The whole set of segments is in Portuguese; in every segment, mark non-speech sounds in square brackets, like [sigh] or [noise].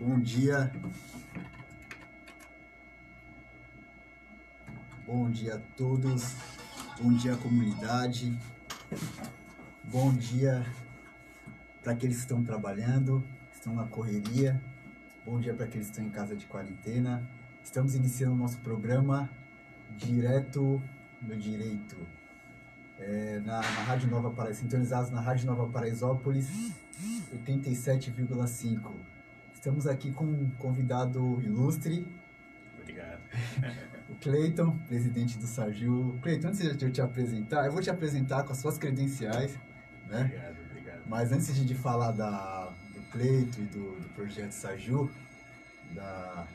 Bom dia. Bom dia a todos. Bom dia comunidade. Bom dia para aqueles que estão trabalhando, estão na correria. Bom dia para aqueles que estão em casa de quarentena. Estamos iniciando o nosso programa direto no direito. É, na, na Rádio Nova Paraíso, sintonizados na Rádio Nova Paraisópolis 87,5. Estamos aqui com um convidado ilustre, Obrigado. o Cleiton, presidente do Sargil. Cleiton, antes de eu te apresentar, eu vou te apresentar com as suas credenciais, né? Obrigado, obrigado. Mas antes de, falar da, do Cleito e do, do projeto Saju, da,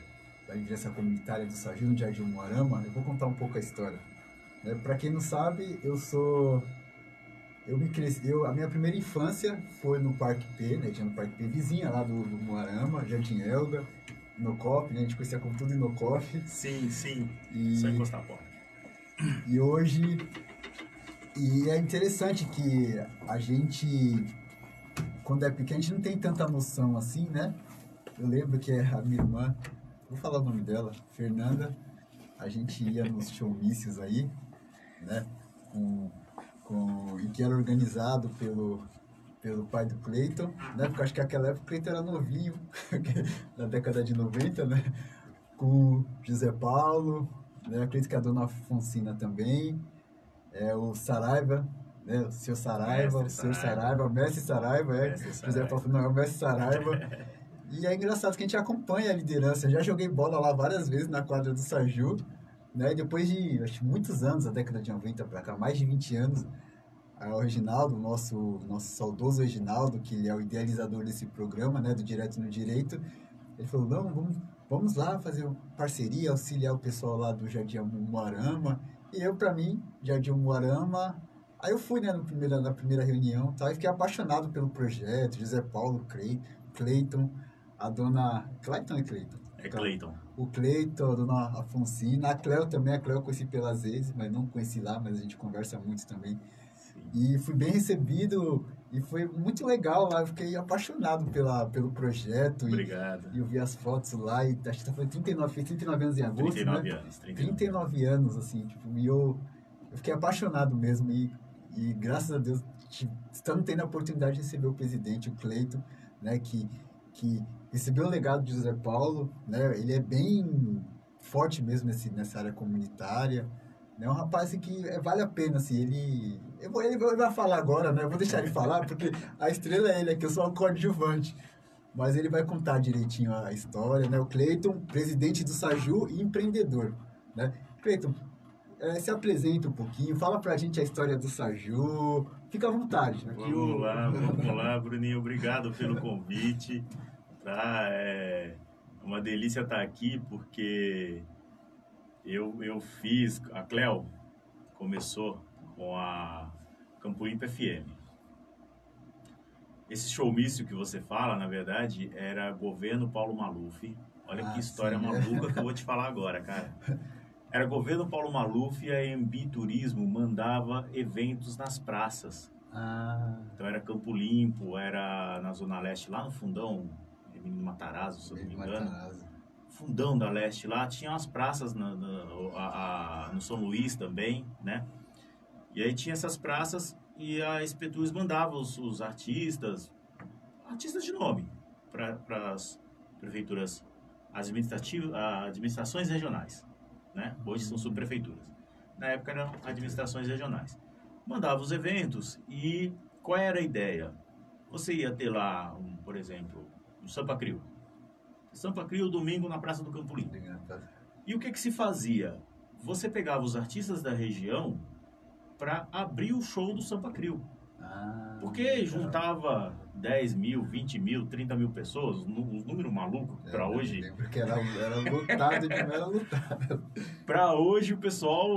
da liderança comunitária do Saju no Jardim Moarama, eu vou contar um pouco a história. Né? Para quem não sabe, eu sou. Eu me cresci, eu, a minha primeira infância foi no Parque P, né? Tinha no Parque P vizinha lá do, do Moarama, Jardim Elga, Inocop, né? A gente conhecia como tudo Inocop. Sim, sim. E, Só encostar a porta. e hoje. E é interessante que a gente, quando é pequeno, a gente não tem tanta noção assim, né? Eu lembro que a minha irmã, vou falar o nome dela, Fernanda, a gente ia nos showmícios aí, né? Com, com, e que era organizado pelo, pelo pai do Cleiton, né? Porque acho que naquela época o Cleiton era novinho, [laughs] na década de 90, né? Com José Paulo, né? Acredito que a dona Fonsina também, é o Saraiva, né? O seu Saraiva, Mestre o seu Saraiva. Saraiva, o mestre Saraiva, é. Mestre José. Paulo não, é o mestre Saraiva. e é engraçado que a gente acompanha a liderança. Eu já joguei bola lá várias vezes na quadra do Saju, né? Depois de acho, muitos anos, a década de 90 para cá, mais de 20 anos, o Reginaldo, nosso, nosso saudoso Reginaldo, que ele é o idealizador desse programa, né, do Direto no Direito, ele falou, não, vamos, vamos lá fazer parceria, auxiliar o pessoal lá do Jardim Moarama. E eu, para mim, Jardim Moarama, aí eu fui, né, no primeira, na primeira reunião, tá, e fiquei apaixonado pelo projeto, José Paulo, Clay- Cleiton, a dona... Clayton e Cleiton? É Cleiton. o Cleiton, a dona Afonsina, a Cleo também, a Cleo eu conheci pelas vezes, mas não conheci lá, mas a gente conversa muito também. Sim. E fui bem recebido e foi muito legal lá, eu fiquei apaixonado pela, pelo projeto. E, Obrigado. e eu vi as fotos lá e acho que foi 39, fez 39 anos em agosto, 39 né? anos. 39. 39 anos, assim, tipo, e eu, eu fiquei apaixonado mesmo e, e graças a Deus estamos tendo a oportunidade de receber o presidente, o Cleito, né, que, que recebeu o legado de José Paulo, né, ele é bem forte mesmo nesse, nessa área comunitária, né, um rapaz assim, que é, vale a pena, assim, ele, eu vou, ele vai falar agora, né, eu vou deixar ele falar, porque a estrela é ele, aqui eu sou o coadjuvante, mas ele vai contar direitinho a história, né? O Cleiton, presidente do Saju e empreendedor, né? Cleiton, eh, se apresenta um pouquinho, fala pra gente a história do Saju, fica à vontade. Aqui o- Vamos lá, vamos lá, Bruninho. Obrigado pelo convite. Tá? É uma delícia estar aqui porque eu, eu fiz. A Cleo começou com a Campo Limpo FM. Esse showmício que você fala, na verdade, era governo Paulo Maluf. Olha Ah, que história sim, maluca que eu vou te falar agora, cara. Era governo Paulo Maluf e a Embi Turismo mandava eventos nas praças. Ah, Então era Campo Limpo, era na Zona Leste, lá no fundão, Menino Matarazzo, se eu não me engano. Matarazzo. Fundão da Leste lá, tinha umas praças na, na- a- a- no São Luís também, né? E aí tinha essas praças e a Espetus mandava os, os artistas, artistas de nome, para as prefeituras administrativas, administrações regionais, né? Hoje são subprefeituras. Na época eram administrações regionais. Mandava os eventos e qual era a ideia? Você ia ter lá, um, por exemplo, um Sampa Crio. Sampa Crio domingo na Praça do Campo Limpo. Obrigado. E o que, que se fazia? Você pegava os artistas da região para abrir o show do Sampa Crio. Ah, Porque juntava 10 mil, 20 mil, 30 mil pessoas, números malucos É, para eu hoje. lembro que era, era lotado, de era lotado. [laughs] Para hoje o pessoal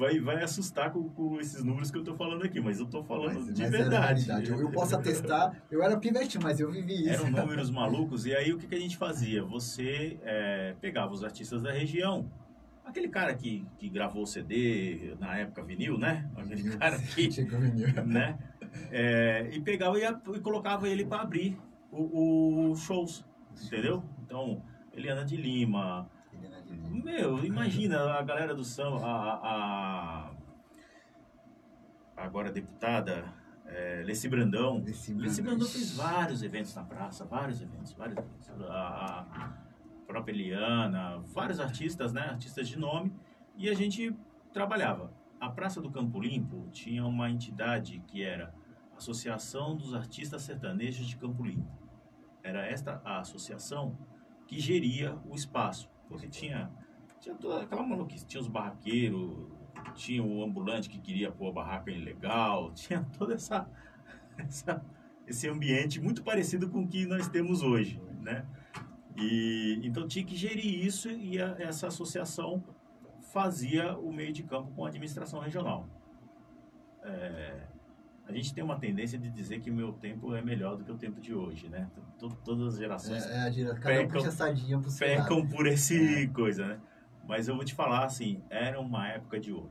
vai, vai assustar com, com esses números que eu tô falando aqui, mas eu tô falando Mas, de mas verdade. realidade. Eu, eu posso atestar, eu era pivete, mas eu vivi isso. Eram [laughs] números malucos. E aí o que, que a gente fazia? Você é, pegava os artistas da região. Aquele cara que, que gravou CD na época vinil, né? Aquele cara que [laughs] né? É, e pegava e, e colocava ele para abrir os shows, entendeu? Então, Eliana de Lima. Meu, imagina a galera do samba, a, a- a- agora deputada é, Leci Brandão. Leci Leci Brandão. Brandão fez vários eventos na praça, vários eventos, vários eventos. A, a própria Eliana, vários artistas, né, artistas de nome, e a gente trabalhava. A Praça do Campo Limpo tinha uma entidade que era a Associação dos Artistas Sertanejos de Campo Limpo. Era esta a associação que geria o espaço, porque tinha tinha toda aquela maluquice, tinha os barraqueiros, tinha o ambulante que queria pôr a barraca ilegal, [laughs] tinha toda essa, essa esse ambiente muito parecido com o que nós temos hoje, né? E então tinha que gerir isso e a- essa associação fazia o meio de campo com a administração regional. É, a gente tem uma tendência de dizer que o meu tempo é melhor do que o tempo de hoje, né? To- Todas as gerações É, é a gira, cada um Pecam- pecam por esse coisa, né? Mas eu vou te falar assim, era uma época de ouro.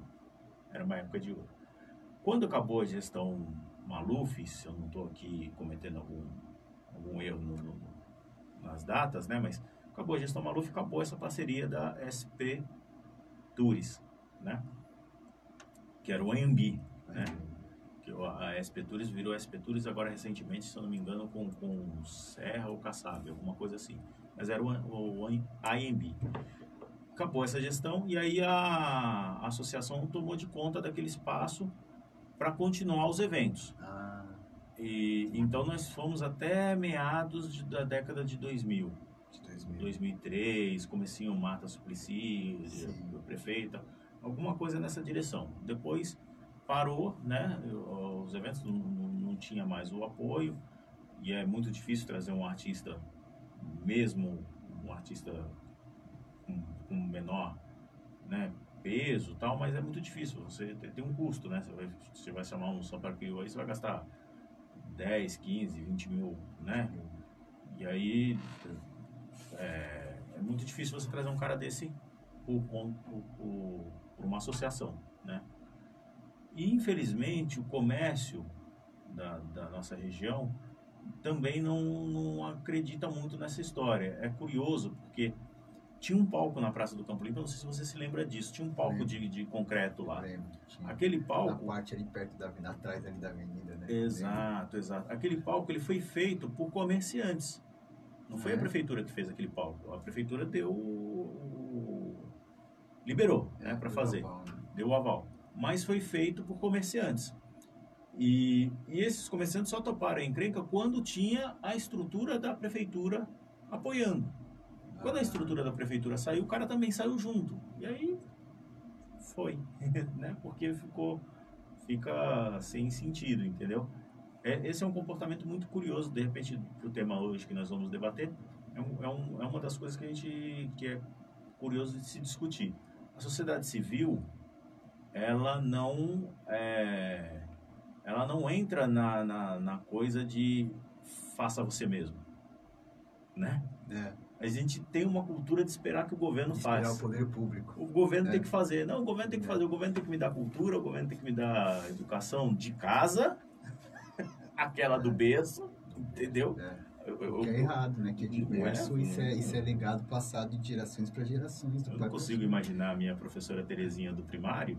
Era uma época de ouro. Quando acabou a gestão Maluf, se eu não estou aqui cometendo algum, algum erro no- no- nas datas, né? Mas acabou a gestão Maluf, acabou essa parceria da SP Tours, né? Que era o AMB, né? A SP Tours virou SP Tours agora recentemente, se eu não me engano, com, com Serra ou Kassab, alguma coisa assim. Mas era o, o, o IMB. Acabou essa gestão e aí a, a associação tomou de conta daquele espaço para continuar os eventos. Ah, E então nós fomos até meados de- da década de 2000. de 2000. 2003, comecinho Marta Suplicy, a prefeita, alguma coisa nessa direção. Depois parou, né? Os eventos não, não, tinha mais o apoio e é muito difícil trazer um artista, mesmo um artista com, com menor, né? Peso, tal, mas é muito difícil. Você tem, um custo, né? Você vai, você vai chamar um São Paulo aí, você vai gastar 10, 15, 20 mil, né? E aí é, é muito difícil você trazer um cara desse por, por, por- por uma associação, né? E infelizmente o comércio da, da nossa região também não, não acredita muito nessa história. É curioso porque tinha um palco na Praça do Campo Limpo, não sei se você se lembra disso, tinha um palco de, de concreto lá. Lembro, tinha. Aquele Na palco parte ali perto da avenida, atrás ali da avenida, né? Exato, exato. Aquele palco ele foi feito por comerciantes. Não foi É. a prefeitura que fez aquele palco. A prefeitura deu liberou, né, para Lembro. fazer, Global, né? deu o aval. Mas foi feito por comerciantes. E, e esses comerciantes só toparam a encrenca quando tinha a estrutura da prefeitura apoiando. Quando a estrutura da prefeitura saiu, o cara também saiu junto. E aí foi, [laughs] né? Porque ficou fica sem sentido, entendeu? É, esse é um comportamento muito curioso, de repente, o tema hoje que nós vamos debater, é, um, é, um, é uma das coisas que a gente que é curioso de se discutir. A sociedade civil, ela não é, ela não entra na, na, na coisa de faça você mesmo, né? É, A gente tem uma cultura de esperar que o governo esperar faça. o poder público. O governo É. tem que fazer. Não, o governo tem que É. fazer. O governo tem que me dar cultura, o governo tem que me dar educação de casa, [laughs] aquela do berço, entendeu? É. Eu, eu- Que é errado, né? Que é diverso, Não é? isso, é, isso é legado passado de gerações para gerações. eu não consigo filho. imaginar a minha professora Terezinha do primário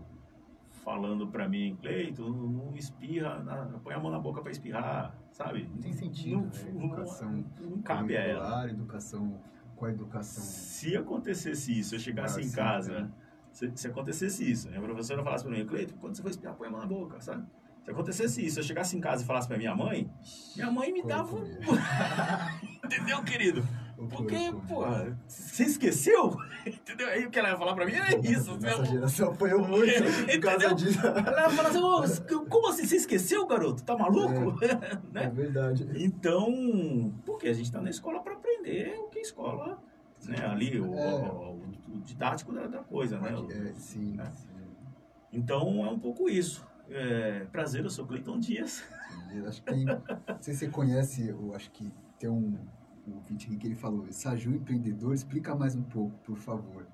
falando pra mim, Cleito, não, não espirra, na- põe a mão na boca pra espirrar, sabe? Não tem sentido, Não, né? não- Educação não cabe a ela. educação com a educação. Se acontecesse isso, eu chegasse Ah, em sim, casa, né? se, se acontecesse isso, a professora falasse pra mim, Cleiton, quando você for espirrar, põe a mão na boca, sabe? Se acontecesse isso, eu chegasse em casa e falasse pra minha mãe, minha mãe me Como dava? [laughs] Entendeu, querido? Porque, porra, você esqueceu? [laughs] Entendeu? Aí o que ela ia falar pra mim era isso. Nossa né? geração apoiou [laughs] muito por causa disso. Ela ia falar assim, "Ô, como assim, você esqueceu, garoto? Tá maluco? É [laughs] né? verdade. Então, porque a gente tá na escola pra aprender o que a escola, né? Ali, o, É. o- o didático da, da coisa, né? É, sim, né? sim. Então, é um pouco isso. É, prazer, eu sou Cleiton Dias. Acho que tem, não sei se você conhece, eu acho que tem um, ouvinte aqui que ele falou, Saju empreendedor, explica mais um pouco, por favor.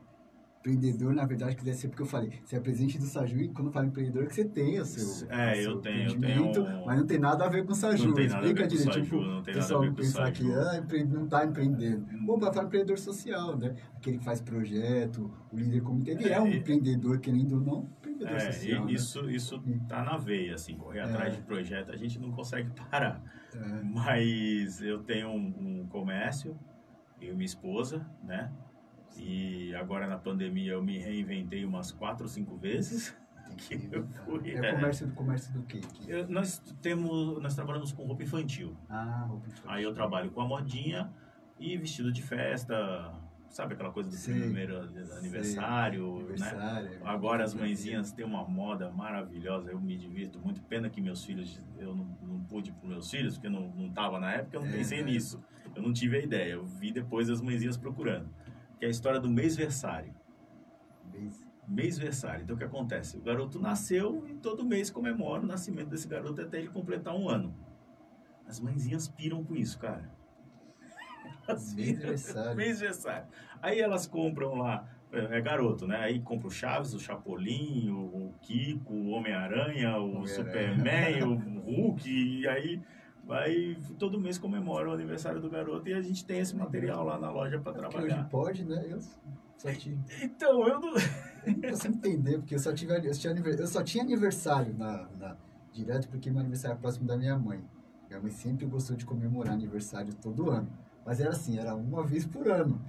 empreendedor, na verdade, quiser ser, porque eu falei, você é presidente do Saju e quando fala empreendedor é que você tem o seu, é, o seu eu tenho, eu tenho mas não tem nada a ver com o Saju. Não tem nada Explica a ver com direito, o tipo, não tem o pessoal nada a ver com o pensar que Saju. ah, empre- não está empreendendo. Bom, para falar empreendedor social, né? Aquele que faz projeto, o líder comunitário, ele é, É, um empreendedor, querendo ou não, É, social. e né? isso, isso tá na veia, assim, correr atrás de projeto, a gente não consegue parar. É. Mas eu tenho um, um comércio, eu e minha esposa, né? E agora na pandemia eu me reinventei umas quatro ou cinco vezes. [laughs] que eu fui, É é. comércio do comércio do quê? Que- Eu- nós temos, nós trabalhamos com roupa infantil. Ah, roupa infantil. Aí eu trabalho com a modinha e vestido de festa, sabe aquela coisa do Sei, primeiro aniversário, né? Aniversário. Agora as mãezinhas têm uma moda maravilhosa, eu me divirto muito. Pena que meus filhos, eu não, não pude para meus filhos, porque eu não, não tava na época, eu não É, pensei é. nisso. Eu não tive a ideia, eu vi depois as mãezinhas procurando. Que é a história do mêsversário. Mês- Mêsversário. Então o que acontece? O garoto nasceu e todo mês comemora o nascimento desse garoto até ele completar um ano. As mãezinhas piram com isso, cara. As Mêsversário. Mêsversário. Aí elas compram lá, é é garoto, né? Aí compra o Chaves, o Chapolin, o, o Kiko, o Homem-Aranha, o Homem-Aranha. Superman, o [laughs] Hulk, e aí vai todo mês comemora o aniversário do garoto e a gente tem esse material lá na loja para hoje trabalhar. pode, né? Eu só. Então, eu não. Eu não entender, porque eu só, tive, eu, tinha, eu só tinha aniversário na, na- direto, porque meu aniversário é próximo da minha mãe. Minha mãe sempre gostou de comemorar aniversário todo ano. Mas era assim, era uma vez por ano.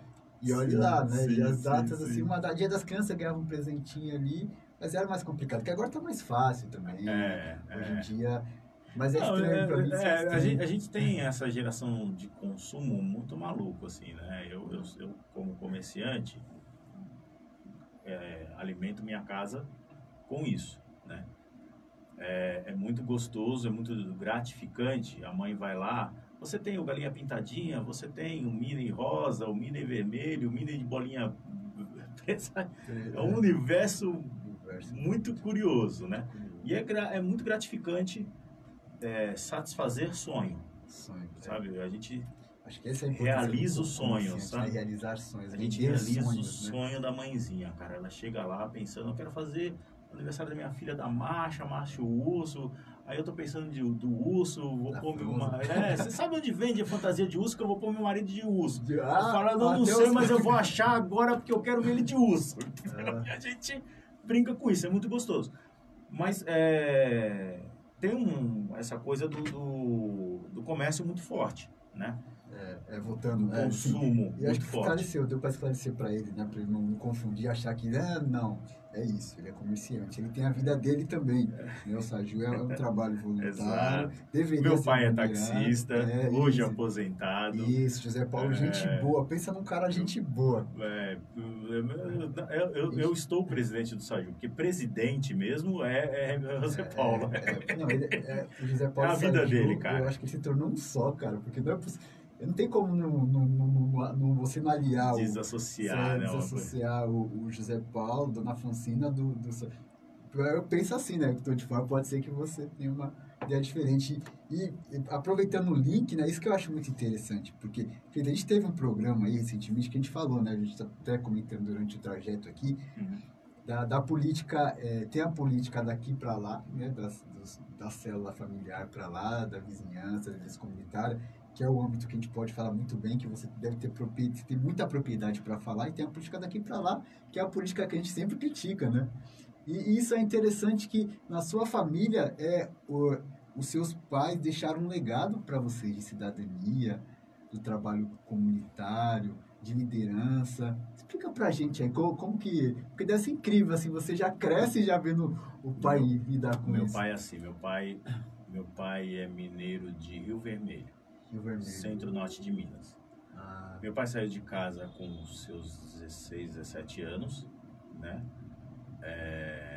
E olha Sim, lá, né? sim, e as sim, datas, sim. assim, uma da dia das crianças ganhava um presentinho ali, mas era mais complicado, porque agora tá mais fácil também. É, Hoje é. em dia. Mas é Não, estranho é, pra mim. é, é a, estranho. gente, a gente tem essa geração de consumo muito maluco, assim, né? Eu, eu, eu como comerciante, é, alimento minha casa com isso, né? É, é muito gostoso, é muito gratificante. A mãe vai lá, você tem o galinha pintadinha, você tem o mini rosa, o mini vermelho, o mini de bolinha. [laughs] É um universo Universo. muito curioso, né? E é, é muito gratificante é, satisfazer sonho, Sonho, sabe? A gente, Acho que esse é Realiza o sonho, comerciante, sabe? né? Realizar sonhos. a gente realiza sonhos, o né? sonho da mãezinha, cara. Ela chega lá pensando, eu quero fazer o aniversário da minha filha da Marcha, Marcha o Urso. Aí eu tô pensando de, do urso, vou Da pôr meu marido. É, você sabe onde vende a fantasia de urso que eu vou pôr meu marido de urso? Eu ah, falo, eu não sei, mas eu vou achar agora porque eu quero ver ele de urso. Ah. [laughs] A gente brinca com isso, é muito gostoso. Mas é, tem um, essa coisa do, do, do comércio muito forte, né? É, é, voltando. O É, consumo E acho que forte. esclareceu, deu para esclarecer para ele, né? Para ele não confundir, achar que, ah, não, é isso, ele é comerciante, ele tem a vida dele também. Né? O Saju é um trabalho voluntário, Exato. deveria Meu pai é taxista, É, hoje isso. aposentado. Isso, José Paulo, É. gente boa, pensa num cara gente boa. É, eu, eu, eu estou presidente do Saju, porque presidente mesmo é, é José Paulo. É, é, não, ele, é, o José Paulo É a vida Saju, dele, cara. Eu acho que ele se tornou um só, cara, porque não é possível. Não tem como não, não, não- não- você não aliar o, Desassociar, Sim, né? desassociar o, o José Paulo, Dona Francina do, do... Eu penso assim, né? Que de fora pode ser que você tenha uma ideia diferente. E, e aproveitando o link, né? Isso que eu acho muito interessante, porque a gente teve um programa aí recentemente que a gente falou, né? A gente está até comentando durante o trajeto aqui, Uhum. da, da política, é, tem a política daqui para lá, né, das, dos, da célula familiar para lá, da vizinhança, da comunitária, que é o âmbito que a gente pode falar muito bem, que você deve ter, ter muita propriedade para falar, e tem a política daqui para lá, que é a política que a gente sempre critica, né? E, isso é interessante que na sua família é o, os seus pais deixaram um legado para vocês de cidadania, do trabalho comunitário, de liderança. Explica pra gente aí como, como que. Porque deve ser incrível, assim, você já cresce já vendo o pai lidar com Meu isso. pai é assim, meu pai, meu pai é mineiro de Rio Vermelho. Centro-norte de Minas. Ah, Meu pai saiu de casa com os seus 16, 17 anos, né? É,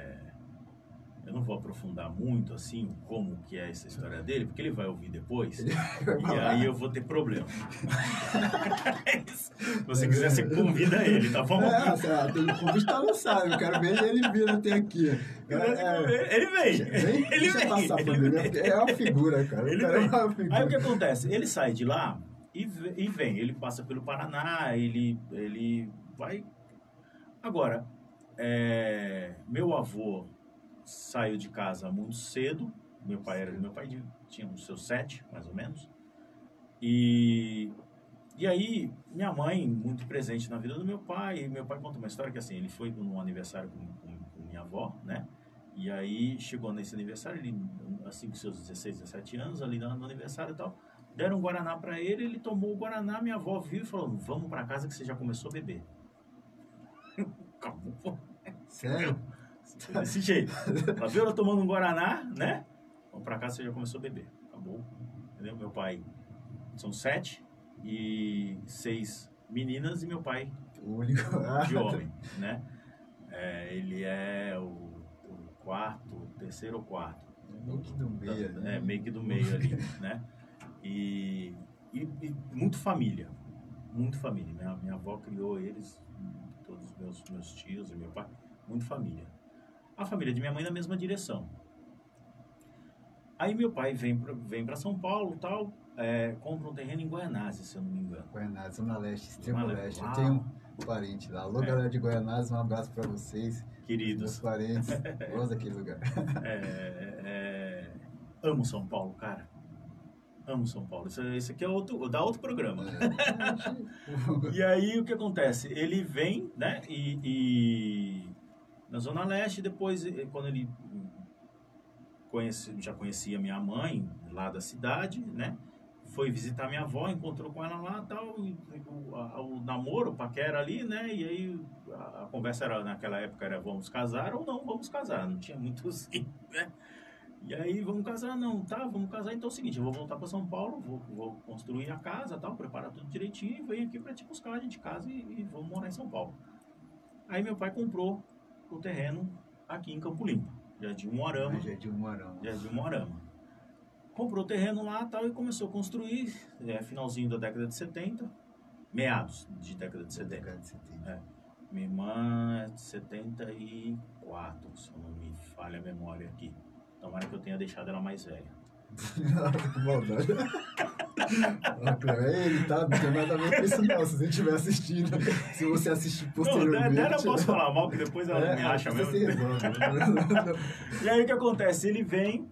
Eu não vou aprofundar muito, assim, como que é essa história dele, porque ele vai ouvir depois. [laughs] E aí eu vou ter problema. [laughs] Se você quiser, você convida ele, tá bom? É, sei lá, tem- o convite tá lançado, eu quero ver ele vir até aqui. É, é, Ele vem. vem, Ele deixa vem. passar pra mim, né? É uma figura, cara. Ele O cara é vem. uma figura. Aí o que acontece? Ele sai de lá e e vem. Ele passa pelo Paraná, ele, ele vai Agora, é, meu avô saiu de casa muito cedo. Meu pai era meu pai tinha os seus sete, mais ou menos. E e aí minha mãe muito presente na vida do meu pai. Meu pai conta uma história que assim ele foi num aniversário com, com, com minha avó, né? E aí chegou nesse aniversário, ele, assim com seus 16, 17 anos, ali no aniversário e tal, deram um Guaraná para ele, ele tomou o Guaraná, minha avó viu e falou, vamos para casa que você já começou a beber. [laughs] Acabou. Sério? Desse jeito. Ela viu ela tomando um Guaraná, né? Vamos pra casa, você já começou a beber. Acabou. Entendeu? Meu pai, são sete e seis meninas e meu pai o único [laughs] de homem, né? É, ele é o, o, quarto, terceiro ou quarto. Meio que do meio ali. É, meio que do meio ali, [laughs] né? E, e, e, muito família, muito família. Minha, minha avó criou eles, todos os meus, meus tios e meu pai, muito família. A família de minha mãe na mesma direção. Aí meu pai vem para vem São Paulo tal, é, compra um terreno em Guaianazes, se eu não me engano. Guaianazes, Zona Leste, Extremo Leste. Eu tenho um parente lá. Alô, é. galera de Guaianazes, um abraço para vocês. Queridos. Meus parentes. [laughs] Gosto daquele lugar. É, é, amo São Paulo, cara. Amo São Paulo. Isso, isso aqui é outro, dá outro programa. É. [laughs] e aí o que acontece? Ele vem, né? E, e na Zona Leste, depois, eh, quando ele conhece, já conhecia minha mãe lá da cidade, né? Foi visitar minha avó, encontrou com ela lá tal, e, o, o namoro, o paquera ali, né? E aí a, a, conversa era, naquela época era vamos casar ou não vamos casar, não tinha muito [laughs] assim, né? E aí, vamos casar? Não, tá, vamos casar. Então é o seguinte, eu vou voltar para São Paulo, vou, vou construir a casa, tal, preparar tudo direitinho e venho aqui para te buscar, a gente casa e, e vamos morar em São Paulo. Aí meu pai comprou o terreno aqui em Campo Limpo, Jardim Moarama. Jardim Moarama. Jardim Moarama. Comprou o terreno lá tal e começou a construir, é, finalzinho da década de 70, meados de década de 70. Década de 70. É. Minha irmã é de 74, se eu não me falha a memória aqui. Tomara que eu tenha deixado ela mais velha. Maldade. [laughs] ele, tá? Não tem nada a ver com isso, não. Se você estiver assistindo, se você assistir posteriormente. Não, dela eu posso falar mal, que depois ela é, me acha mesmo. Resolve. [laughs] e aí o que acontece? Ele vem,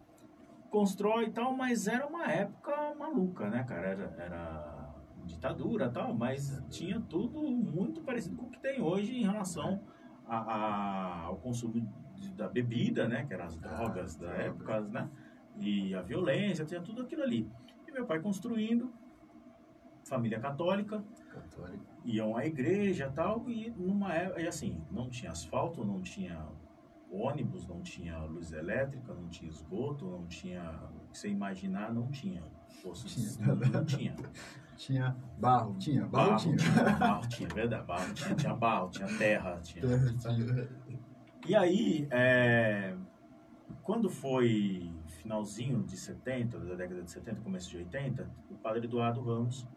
constrói e tal, mas era uma época maluca, né, cara? Era, era ditadura e tal, mas tinha tudo muito parecido com o que tem hoje em relação a, a, ao consumo de, da bebida, né? Que eram as ah, drogas ah, da droga. época, né? E a violência, tinha tudo aquilo ali. E meu pai construindo, família católica, católica. iam à igreja tal, e numa época, e assim, não tinha asfalto, não tinha ônibus, não tinha luz elétrica, não tinha esgoto, não tinha o que você imaginar, não tinha. Poço, tinha. Não, não tinha. Tinha barro, tinha, barro, barro tinha. tinha. Barro tinha, verdade, barro tinha, tinha barro, tinha terra, tinha. Terra, tinha. E aí, é, quando foi finalzinho de 70, da década de 70, começo de 80, o padre Eduardo Ramos,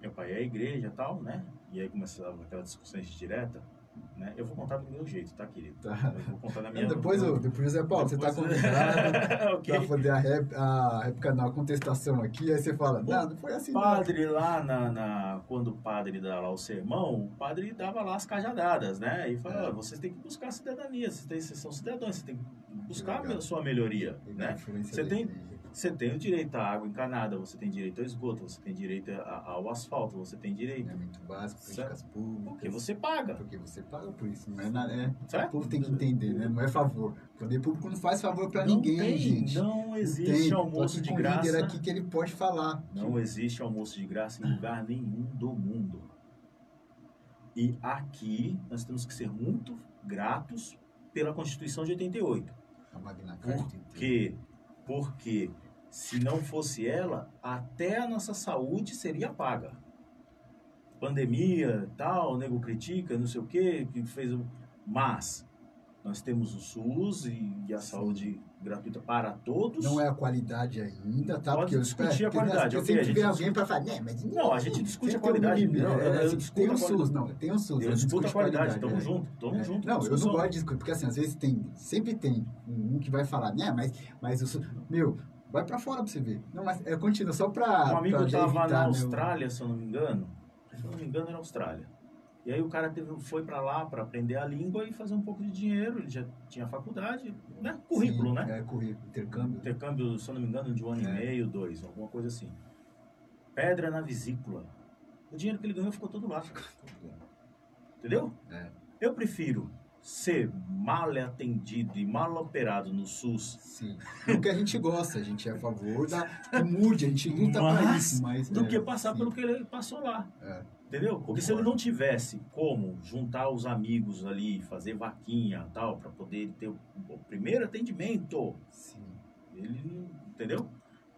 meu pai é a igreja e tal, né? E aí começava aquelas discussões direta, né? Eu vou contar do meu jeito, tá, querido? Tá. Eu vou contar da minha... Depois, eu, depois Zé Paulo, depois... você tá convidado [laughs] okay. pra fazer a, rep, a época na contestação aqui, aí você fala, não, não foi assim padre não. lá, na, na, quando o padre dá lá o sermão, o padre dava lá as cajadadas, né? E fala, é. vocês têm que buscar a cidadania, vocês, têm, vocês são cidadãos, vocês têm que buscar a sua melhoria, né? Você tem... Você tem o direito à água encanada, você tem direito ao esgoto, você tem direito ao asfalto, você tem direito. É muito básico, políticas públicas. Porque você paga. Porque você paga por isso. Não é, na, é O povo tem que entender, né? Não é favor. O poder público não faz favor para ninguém, tem, gente. Não existe não almoço de graça. líder aqui que ele pode falar. Não existe almoço de graça em lugar nenhum do mundo. E aqui nós temos que ser muito gratos pela Constituição de 88. A Magna Carta. Porque, porque se não fosse ela, até a nossa saúde seria paga. Pandemia, tal, o nego critica, não sei o quê, que fez. Mas nós temos o SUS e, e a Sim. saúde gratuita para todos. Não é a qualidade ainda, tá? Pode porque discutir eu, a qualidade. Porque sempre vem alguém para falar, né, mas não, a gente discute a qualidade. Um não, eu, eu, eu tem o SUS, não, tem o SUS. Eu, discuto a qualidade, tamo é. junto, tamo é. junto. Não, eu não gosto de discutir, porque assim, às vezes tem, sempre tem um que vai falar, né, mas, mas o SUS, meu, Vai pra fora pra você ver. Não, mas é, continua, só pra. Um amigo tava na Austrália, meu... se eu não me engano. Se eu não me engano, era Austrália. E aí o cara teve, foi para lá para aprender a língua e fazer um pouco de dinheiro. Ele já tinha faculdade, né? Currículo, Sim, né? É, currículo, intercâmbio. Intercâmbio, se eu não me engano, de um ano e É. meio, dois, alguma coisa assim. Pedra na vesícula. O dinheiro que ele ganhou ficou todo lá. Entendeu? É, Eu prefiro ser mal atendido e mal operado no SUS sim. O que a gente gosta, a gente é a favor da que mude, a gente luta pra Mas, isso, mas... do é, que passar sim, pelo que ele passou lá. É, Entendeu? Porque se ele não tivesse como juntar os amigos ali, fazer vaquinha e tal, para poder ter o, o primeiro atendimento, sim. ele não. Entendeu?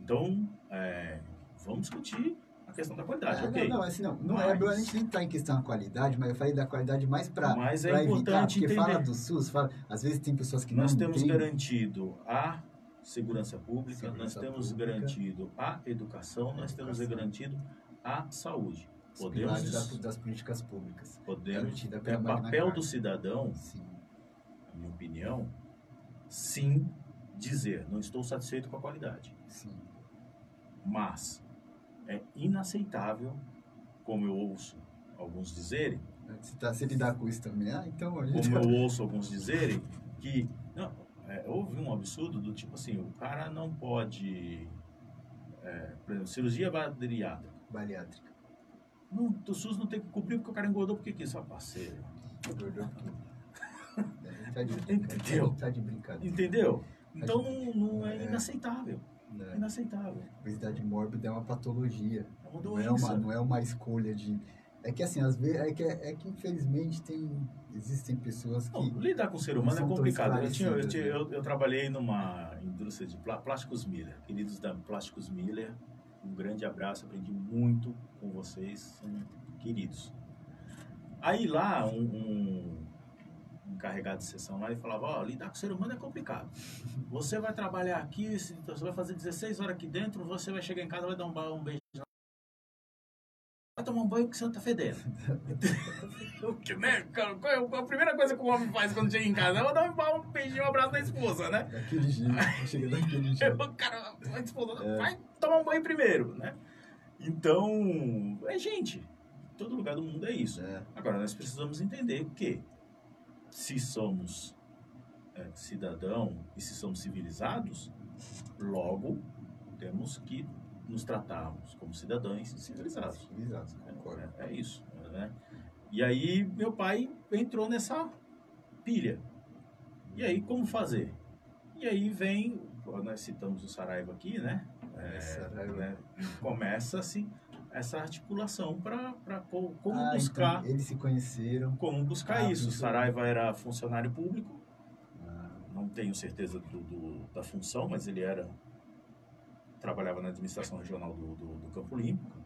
Então, é, vamos discutir questão da qualidade, É, ok? Não, não, assim, não, não Mas- é, a gente nem tá em questão da qualidade, mas eu falei da qualidade mais pra, Mas é pra evitar, importante porque fala do SUS, fala, às vezes tem pessoas que Nós não temos têm, garantido a segurança pública, nós Segurança temos pública. garantido a educação, nós temos Educação. garantido a saúde. os Podemos, das, das políticas públicas. podemos é Magna papel do cidadão, Sim, na minha opinião, sim dizer, não estou satisfeito com a qualidade. sim. Mas é inaceitável, como eu ouço alguns dizerem, Se, tá, se lidar com isso também, ah, então a gente... como eu ouço alguns dizerem, que não, é, houve um absurdo do tipo assim, o cara não pode, é, por exemplo, cirurgia bariátrica. Bariátrica. Não, o SUS não tem que cobrir porque o cara engordou porque quis, só parceiro. Engordou porque- É, tá de [laughs] Entendeu? Tá de brincadeira. Entendeu? Então não, não é É. inaceitável. Né? Inaceitável. Obesidade mórbida é uma patologia. É uma Não é doença. uma, não é uma escolha de. É que assim, às vezes, é que, é que infelizmente tem, existem pessoas que. Não, lidar com o ser humano é complicado. Eu, tinha, eu, tinha- né? eu- eu trabalhei numa indústria de plá- plásticos Miller. Queridos da Plásticos Miller, um grande abraço. Aprendi muito com vocês, são queridos. Aí lá, um, um encarregado de sessão lá, ele falava: Ó, lidar com o ser humano é complicado. Você vai trabalhar aqui, você vai fazer 16 horas aqui dentro, você vai chegar em casa, vai dar um, um beijo. na- [laughs] Vai tomar um banho que você tá fedendo. [laughs] Que, né? Cara, Qual é a primeira coisa que o homem faz quando chega em casa? É dar um um beijinho, um abraço da esposa, né? Daquele jeito. chega daquele [laughs] jeito. Cara, a esposa, É. vai tomar um banho primeiro, né? Então, é gente. Todo lugar do mundo é isso. É, Agora, nós precisamos entender que se somos é, cidadão e se somos civilizados, logo temos que nos tratarmos como cidadãos e civilizados. civilizados, concordo. É, é isso. Né? E aí meu pai entrou nessa pilha. E aí como fazer? E aí vem, nós citamos o Saraiva aqui, né? É, Saraiva. né? Começa-se essa articulação para como Ah, buscar, então, eles se conheceram. como buscar Ah, isso. O isso. Saraiva era funcionário público, Ah, não tenho certeza do, do- da função, mas ele era trabalhava na administração regional do, do, do Campo Limpo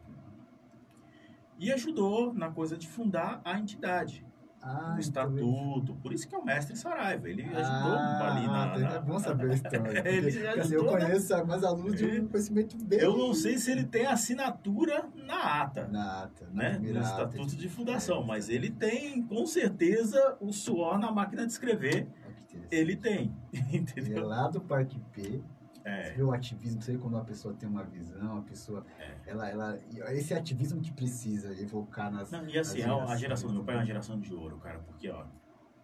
e ajudou na coisa de fundar a entidade, ah o então estatuto. Por isso que é o mestre Saraiva. Ele ajudou Ah, ali na. É na- bom saber a [laughs] história. Ele porque, assim, eu né? conheço alguns alunos de um conhecimento bem. Eu não sei se ele tem assinatura na ata. Na ata, na Né, no primeira ata. estatuto de fundação, É. mas ele tem com certeza o suor na máquina de escrever. Interessante. Ele tem, [laughs] é entendeu? lá do Parque P. Você É, vê o ativismo, você vê quando uma pessoa tem uma visão, a pessoa. É. Ela, ela, esse ativismo que precisa evocar nas. Não, e assim, nas a, a gerações, geração do meu pai é uma né? geração de ouro, cara, porque, ó,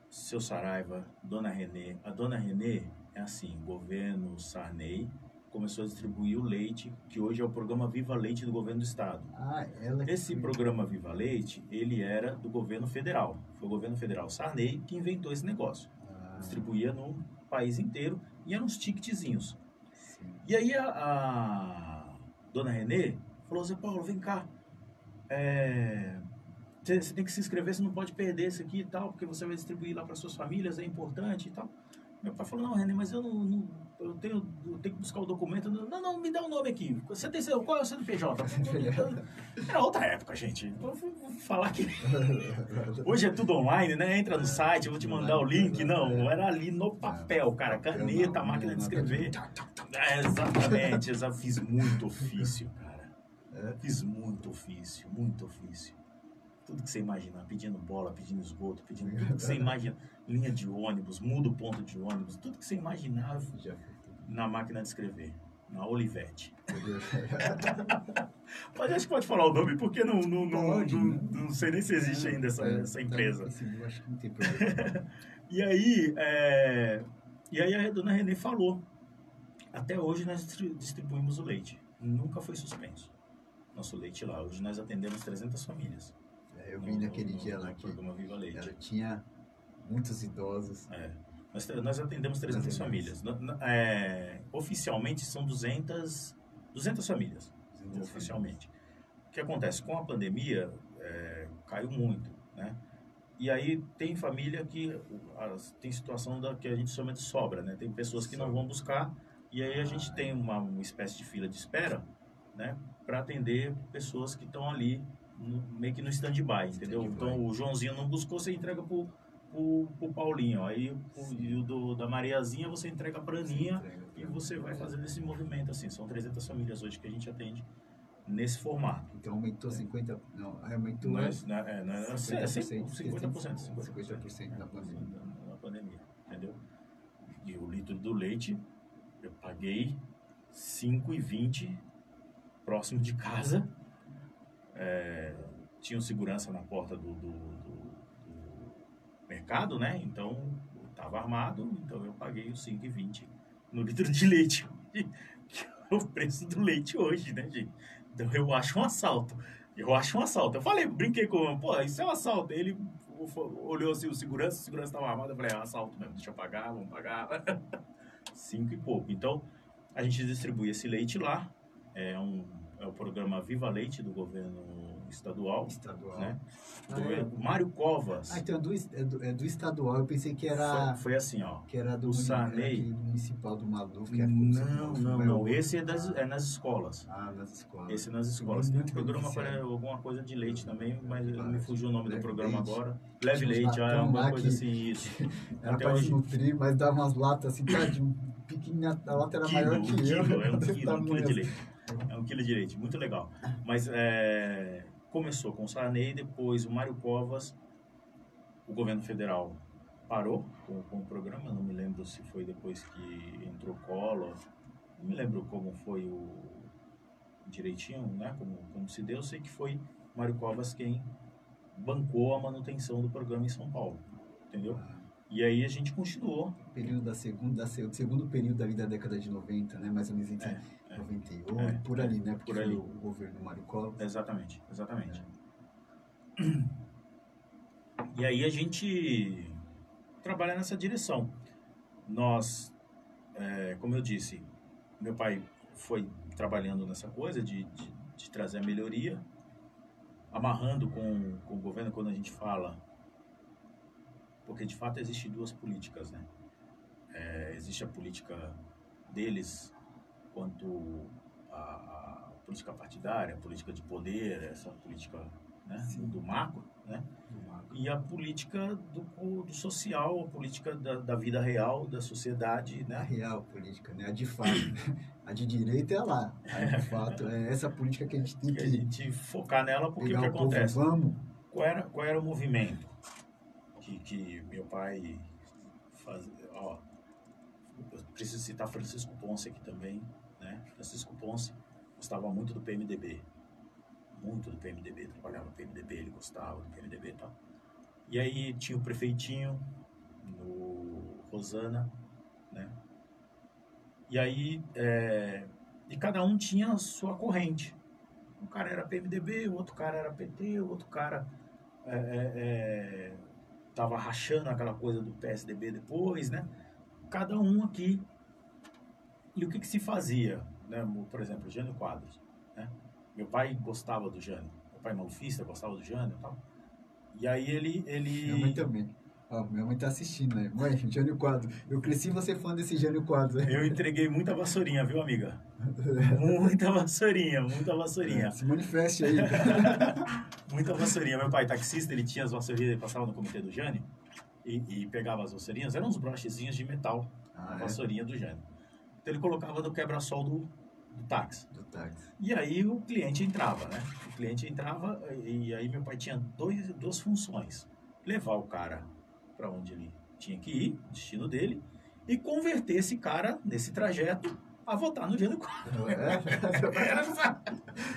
seu Saraiva, Dona Renê, a Dona Renê é assim, governo Sarney começou a distribuir o leite, que hoje é o programa Viva Leite do governo do estado. Ah, ela que Esse foi- programa Viva Leite, ele era do governo federal. Foi o governo federal Sarney que inventou esse negócio. Ah, Distribuía no país inteiro e eram uns ticketzinhos. E aí a, a dona Renê falou, Zé Paulo, vem cá. É, Você você tem que se inscrever, você não pode perder isso aqui e tal, porque você vai distribuir lá para suas famílias, é importante e tal. Meu pai falou, não, Renê, mas eu não, não- eu, tenho, eu tenho que buscar o documento. Não, não, me dá um nome aqui. Você tem seu, qual é o CNPJ? [laughs] Era outra época, gente. Eu vou falar que [laughs] hoje é tudo online, né? Entra no site, eu vou te mandar o link. Não, era ali no papel, cara. Caneta, máquina de escrever. É, exatamente, exa- fiz muito ofício, [laughs] cara. É. Fiz muito ofício, muito ofício. Tudo que você imaginar, pedindo bola, pedindo esgoto, pedindo tudo que você imagina. Linha de ônibus, muda o ponto de ônibus, tudo que você imaginar Já. Na máquina de escrever. Na Olivete. [laughs] Mas acho que pode falar o nome, porque não, não, não, Pode, não, né? não sei nem se existe ainda essa, É, essa tá, empresa. esse eu acho que não tem problema. [laughs] E aí, é, e aí a dona Renê falou, até hoje nós distri- distribuímos o leite. Nunca foi suspenso. Nosso leite lá. Hoje nós atendemos 300 famílias. É, eu no- naquele no- dia no lá que Viva Leite. ela tinha muitos idosos. É. Nós, nós atendemos 300 famílias. É, oficialmente são 200, 200 famílias. oficialmente. O que acontece? Com a pandemia, é, caiu muito, né? E aí tem família que as- tem situação da, que a gente de sobra, né? Tem pessoas que não vão buscar e aí a gente tem uma, uma espécie de fila de espera, né? Para atender pessoas que estão ali no- meio que no stand-by, entendeu? Stand-by. Então o Joãozinho não buscou, você entrega pro, pro, pro Paulinho. Aí o, e o do, da Mariazinha você entrega pra Aninha e você vai fazendo esse movimento assim. São 300 famílias hoje que a gente atende nesse formato. Então aumentou 50%. Não, aí aumentou Nós, né, é, né, é, 50%, 50%, 50% na pandemia. na pandemia, entendeu? E o litro do leite eu paguei 5,20 próximo de casa. É, tinha um segurança na porta do- do mercado, né? Então estava armado, então eu paguei os 5,20 no litro de leite, que é o preço do leite hoje, né, gente? Então eu acho um assalto. Eu acho um assalto. Eu falei, brinquei com ele, pô, isso é um assalto. Ele olhou assim, o segurança, o segurança estava armado. Eu falei, é um assalto mesmo, deixa eu pagar, vamos pagar. [laughs] Cinco e pouco. Então, a gente distribui esse leite lá. É, um, é o programa Viva Leite do governo estadual. Estadual. Né? Ah, Do- é. Mário Covas. Ah, então é do, é do, é do estadual. Eu pensei que era, Foi, foi assim, ó. que era do o Sarney. aquele municipal do Maluf. Que é Não, não, é não. o- Esse é, das, é nas escolas. Ah, nas escolas. Esse é nas escolas. Tem um programa para alguma coisa de leite também, mas Claro. me fugiu o nome do programa leite. agora. Leve Tinha leite, ah, é alguma coisa que- assim, isso. [laughs] Era Até pra hoje- desnutrir, mas dava umas latas assim, tá, de um a [laughs] lata era Quilo, maior um que eu. quilo, é um [laughs] quilo, um quilo de assim. leite. É um quilo de leite, muito legal. Mas é, começou com o Sarney, depois o Mário Covas, o governo federal parou com, com o programa, não me lembro se foi depois que entrou Collor, não me lembro como foi o direitinho, né, como, como se deu, sei que foi Mário Covas quem bancou a manutenção do programa em São Paulo, entendeu? E aí a gente continuou, período da segunda, da se- segundo período ali da década de 90, né? Mais ou menos É, é. 98, É, por ali, né? Porque por ali. o governo Mário Covas. Exatamente, exatamente. E aí a gente trabalha nessa direção. Nós, é, como eu disse, meu pai foi trabalhando nessa coisa de, de, de trazer a melhoria, amarrando com, com o governo quando a gente fala, porque de fato existem duas políticas, né? É, existe a política deles quanto a, a política partidária, a política de poder, essa política né, do macro, né? e a política do, do social, a política da, da vida real, da sociedade, A né? real política, né? A de fato. a de direita é lá. A de fato é essa política que a gente tem Que a que gente focar nela, porque o que o povo, acontece? vamos. Qual era, qual era o movimento que, que meu pai fazia? Ó, eu preciso citar Francisco Ponce aqui também, né? Francisco Ponce gostava muito do PMDB, muito do PMDB, trabalhava no PMDB, ele gostava do PMDB e tal. E aí tinha o prefeitinho no Rosana, né? E aí, é, e cada um tinha a sua corrente. Um cara era PMDB, o outro cara era PT, o outro cara é, é, tava rachando aquela coisa do PSDB depois, né? Cada um aqui. E o que, que se fazia, né? Por exemplo, Jânio Quadros, né? Meu pai gostava do Jânio. Meu pai malufista gostava do Jânio e tal. E aí ele... ele... Minha mãe também. Ó, minha mãe tá assistindo, né? Mãe, [laughs] Jânio Quadro. Eu cresci você fã desse Jânio Quadro. Eu entreguei muita vassourinha, viu, amiga? [laughs] Muita vassourinha, muita vassourinha. Se manifeste aí. [laughs] Muita vassourinha. Meu pai, taxista, ele tinha as vassourinhas, ele passava no comitê do Jânio e, e pegava as vassourinhas, eram uns brochezinhos de metal, a Ah, é? vassourinha do Jânio. Então ele colocava no quebra-sol do, do táxi. Do táxi. E aí o cliente entrava, né? O cliente entrava e aí meu pai tinha dois, duas funções. Levar o cara para onde ele tinha que ir, destino dele, e converter esse cara, nesse trajeto, a votar no Jânio Quadros. É.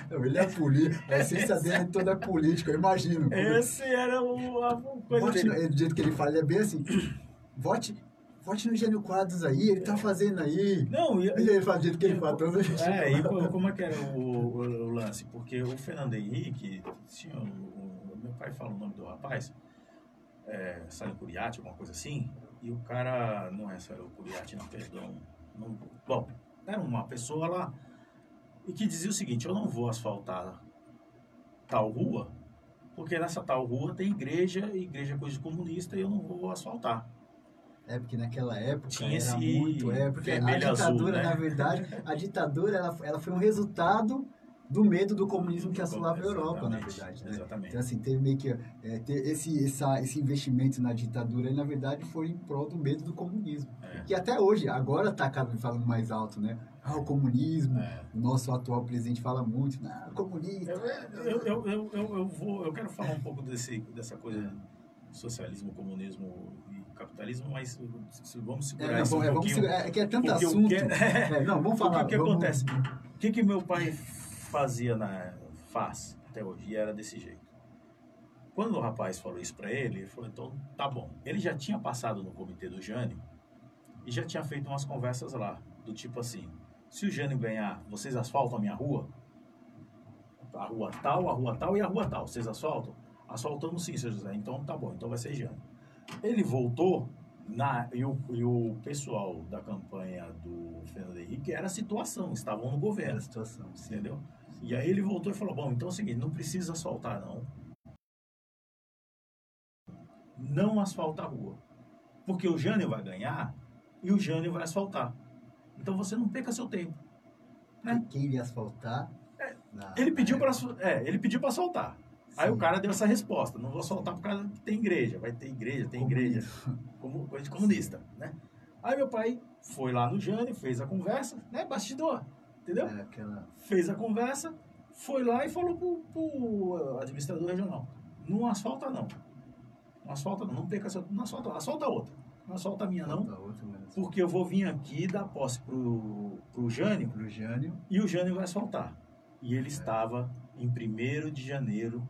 [laughs] Ele é político, a essência dele é toda política, eu imagino. Esse era o, a coisa Vote dele. do jeito que ele fala, ele é bem assim. [clears throat] Vote, vote no Gênio Quadros aí, ele tá fazendo aí. Não, e, Ele fala do jeito que ele fala, todo É, e co- como é que era o, o- o lance? Porque o Fernando Henrique, tinha o, meu pai fala o nome do rapaz, é, Salim Curiati, alguma coisa assim, e o cara, não é Salim Curiati, não, perdão. Não, bom, era uma pessoa lá, e que dizia o seguinte, eu não vou asfaltar tal rua, porque nessa tal rua tem igreja, igreja é coisa de comunista, e eu não vou asfaltar. É, porque naquela época Tinha era muito. É, porque a vermelho azul, ditadura, né? na verdade, a ditadura ela, ela foi um resultado do medo do comunismo que assolava a Europa, na verdade. Né? Exatamente. Então, assim, teve meio que. É, ter esse, essa, esse investimento na ditadura, na verdade, foi em prol do medo do comunismo. É. Que até hoje, agora está falando mais alto, né? Ah, o comunismo. É. O nosso atual presidente fala muito, ah, comunista. Eu, eu, eu, eu, eu, vou, eu quero falar um pouco desse, dessa coisa socialismo, comunismo e capitalismo, mas vamos É, segurar não, isso um é, pouquinho. segurar- é que é tanto assunto. que é- É, não, vamos [laughs] falar. o que vamos- acontece? O que, que meu pai fazia na faz até hoje e era desse jeito. Quando o rapaz falou isso para ele, ele falou, então tá bom. Ele já tinha passado no comitê do Jânio e já tinha feito umas conversas lá, do tipo assim, se o Jânio ganhar, vocês asfaltam a minha rua? A rua tal, a rua tal e a rua tal. Vocês asfaltam? Asfaltamos sim, seu José. Então tá bom, então vai ser Jânio. Ele voltou na, e, o, e o pessoal da campanha do Fernando Henrique era a situação, estavam no Era governo, a situação. sim. entendeu? E aí ele voltou e falou, bom, então é o seguinte, não precisa asfaltar não. Não asfalta a rua. Porque o Jânio vai ganhar e o Jânio vai asfaltar. Então você não perca seu tempo. Né? Quem iria asfaltar? na- Ele pediu para é, ele pediu para soltar. Aí o cara deu essa resposta, não vou soltar por causa que tem igreja, vai ter igreja, tem igreja, [laughs] como coisa de comunista, né? Aí meu pai foi lá no Jânio, fez a conversa, né, bastidor, entendeu? É, aquela... Fez a conversa, foi lá e falou pro, pro administrador regional, não asfalta não. Não asfalta não, não perca seu, não asfalta, asfalta outra. Não asfalta a minha não, porque eu vou vir aqui dar posse pro, pro Jânio Pro Jânio. e o Jânio vai asfaltar. E ele estava em 1 de janeiro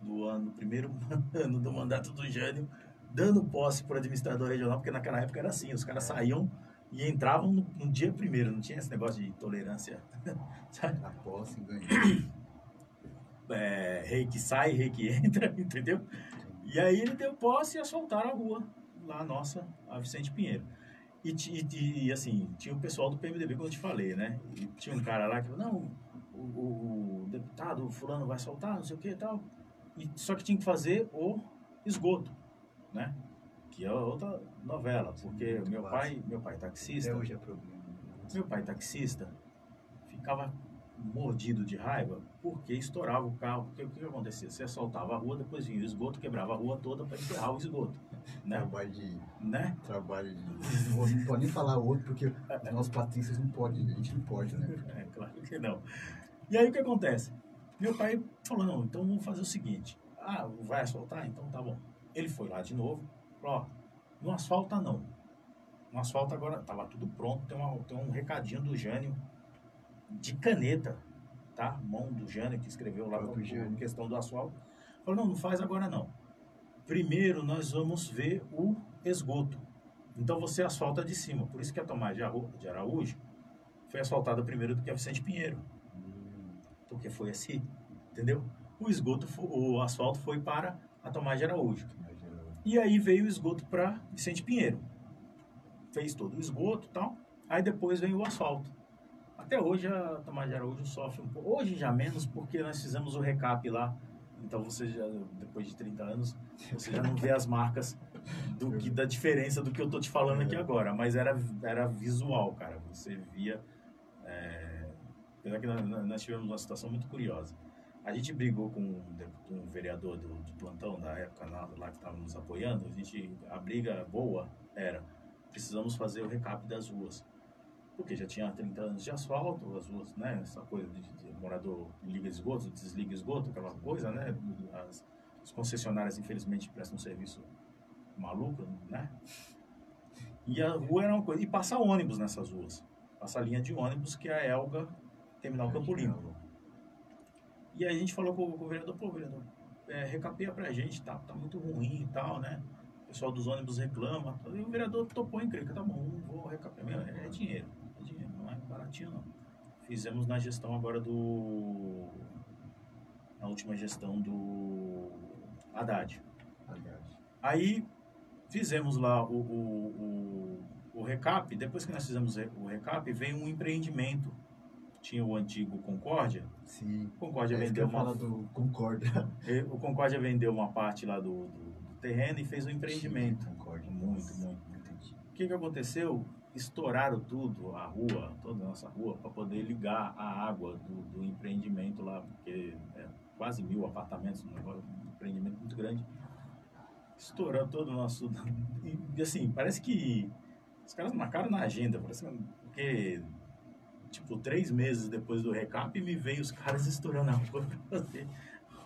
do ano, primeiro [laughs] ano do mandato do Jânio, dando posse para o administrador regional, porque naquela época era assim, os caras saíam e entravam no, no dia primeiro, não tinha esse negócio de tolerância. [laughs] sabe? A posse ganhou. [coughs] É, rei que sai, rei que [laughs] entra, entendeu? E aí ele deu posse e asfaltaram a rua, lá nossa, a Vicente Pinheiro. E, e, e, assim, tinha o pessoal do PMDB, como eu te falei, né? E tinha um cara lá que falou, não, o, o- o deputado fulano vai soltar, não sei o que e tal. E, só que tinha que fazer o esgoto, né? Que é outra novela, porque meu pai, meu pai taxista, Até hoje é problema. meu pai taxista ficava mordido de raiva porque estourava o carro. Porque o que, que acontecia? Você assaltava a rua, depois vinha o esgoto, quebrava a rua toda para enterrar o esgoto. Né? Trabalho de... né? Trabalho de... Não pode nem falar outro, porque nossos patrícios não podem, a gente não pode, né? É, claro que não. E aí o que acontece? Meu pai falou, não, então vamos fazer o seguinte. Ah, vai asfaltar? Então tá bom. Ele foi lá de novo, falou, ó, não asfalta não. Não asfalta agora, tava tudo pronto, tem, uma, tem um recadinho do Jânio de caneta, tá? Mão do Jânio que escreveu lá a questão do asfalto. Falou, não, não faz agora não. Primeiro nós vamos ver o esgoto. Então você asfalta de cima. Por isso que a Tomás de Araújo foi asfaltada primeiro do que a Vicente Pinheiro. Porque foi assim, entendeu? O esgoto, o asfalto foi para a Tomás de Araújo. E aí veio o esgoto para Vicente Pinheiro. Fez todo o esgoto e tal. Aí depois veio o asfalto. Até hoje a Tomás de Araújo sofre um pouco. Hoje já menos, porque nós fizemos o recap lá. Então você já, depois de 30 anos, você já não vê as marcas do que, da diferença do que eu tô te falando aqui agora. Mas era, era visual, cara. Você via. É... Apesar que nós, nós tivemos uma situação muito curiosa. A gente brigou com um, vereador do, do plantão da época lá, que estava nos apoiando. A, gente, a briga boa era: precisamos fazer o recap das ruas. Porque já tinha 30 anos de asfalto, as ruas, né? Essa coisa de, de morador liga esgoto, desliga esgoto, aquela coisa, né? As, as concessionárias, infelizmente, prestam um serviço maluco, né? E a rua era uma coisa. E passa ônibus nessas ruas. Passa linha de ônibus que a Elga Terminal Campo Limpo. E aí a gente falou com, o vereador, pô, vereador, é, recapeia pra gente, tá, tá muito ruim e tal, né? O pessoal dos ônibus reclama. E o vereador topou em crer, tá bom, vou recapear. É, é dinheiro, é dinheiro, não é baratinho não. Fizemos na gestão agora do. Na última gestão do Haddad. Haddad. Aí fizemos lá o, o, o, o recap. Depois que nós fizemos o recap, veio um empreendimento tinha o antigo Concórdia. Sim. Concórdia é vendeu uma. do Concórdia. [laughs] O Concórdia vendeu uma parte lá do, do, do terreno e fez um empreendimento. Sim, Concórdia. Muito, muito. O que, que aconteceu? Estouraram tudo, a rua, toda a nossa rua, para poder ligar a água do, do empreendimento lá, porque é quase mil apartamentos, um, um empreendimento muito grande. Estourou todo o nosso. [laughs] E assim, parece que os caras marcaram na agenda, parece que, porque tipo, três meses depois do recap, me veio os caras estourando a rua [laughs] pra fazer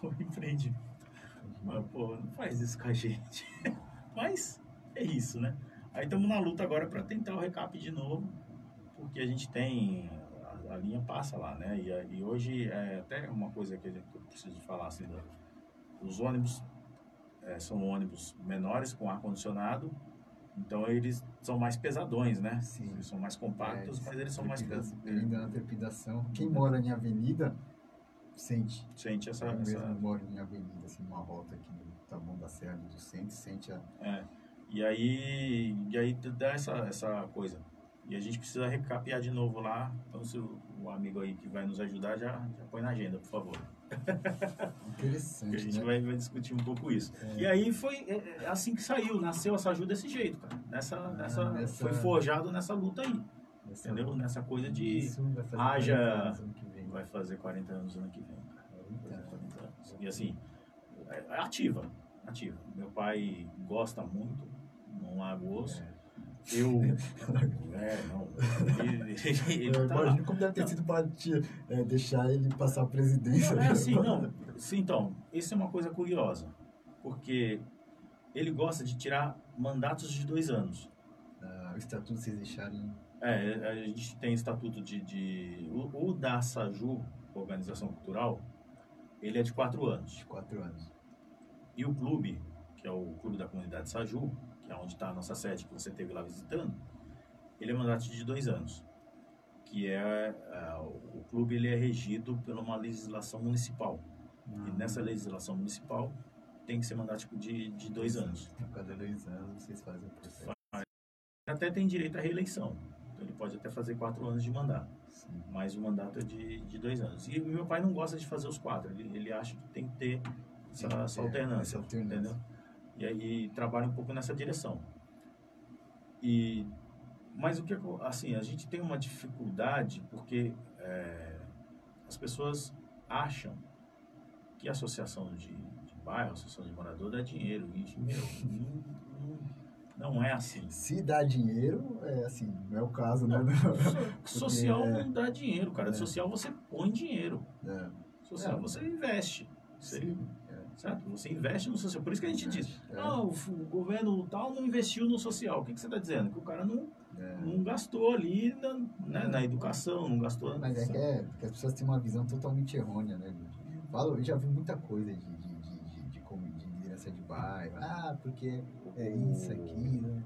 o empreendimento. Mas, pô, não faz isso com a gente. [laughs] Mas é isso, né? Aí estamos na luta agora para tentar o recap de novo, porque a gente tem. A, a linha passa lá, né? E, e, hoje é até uma coisa que eu preciso falar assim: os ônibus é, são ônibus menores com ar-condicionado então eles são mais pesadões, né? Sim. Eles são mais compactos, é, mas eles são mais pesados. Ainda na trepidação. Quem mora em avenida sente. Sente essa. Eu essa... mesmo moro em avenida, assim, uma rota aqui do Taboão da Serra do Centro, sente a. É. E aí, e aí dá essa, essa coisa. E a gente precisa recapear de novo lá. Então, se o, o amigo aí que vai nos ajudar, já, já põe na agenda, por favor. Interessante. a gente né? vai, vai, discutir um pouco isso. É. E aí foi é, é assim que saiu, nasceu essa ajuda desse jeito, cara. Nessa, ah, nessa, nessa, Foi forjado nessa luta aí. Nessa, entendeu? Nessa coisa de. Isso vai fazer haja. Vai fazer 40 anos ano que vem, cara. 40 anos. E assim, é, é ativa. Ativa. Meu pai gosta muito, não larga o osso. É. Eu. [laughs] é, não. Ele, ele, ele tá Imagina como deve ter sido para é, deixar ele passar a presidência. Não, é assim, não. Sim, então, isso é uma coisa curiosa. Porque ele gosta de tirar mandatos de dois anos. Ah, o estatuto vocês deixaram. É, a gente tem estatuto de. de o, o da SAJU, Organização Cultural, ele é de quatro anos. De quatro anos. E o clube, que é o Clube da Comunidade SAJU, que é onde está a nossa sede, que você teve lá visitando, ele é mandato de dois anos. Que é, é o clube ele é regido por uma legislação municipal. E Ah. nessa legislação municipal tem que ser mandato de, de dois anos. A cada dois anos vocês fazem o processo. Até tem direito à reeleição. Então ele pode até fazer quatro anos de mandato. Sim. Mas o mandato é de, de dois anos. E meu pai não gosta de fazer os quatro. Ele, ele acha que tem que ter essa, essa ter alternância. essa alternância. Entendeu? E aí trabalha um pouco nessa direção. E, mas o que assim, a gente tem uma dificuldade porque é, as pessoas acham que a associação de, de bairro, associação de morador dá dinheiro. E, meu, não, [laughs] não, não é assim. Se dá dinheiro, é assim, não é o caso, né? [laughs] [laughs] Social é- não dá dinheiro, cara. É. Social você põe dinheiro. É. Social É. você investe. Você, Sim. Certo? Você investe no social. Por isso que a gente diz, É. ah, o, governo tal não investiu no social. O que, que você está dizendo? Que o cara não, É. não gastou ali na, né, na educação, não gastou... Mas é que, é que as pessoas têm uma visão totalmente errônea, né? Falo, eu já vi muita coisa de, de, de, de, como- de liderança de bairro. Ah, porque é isso, aquilo.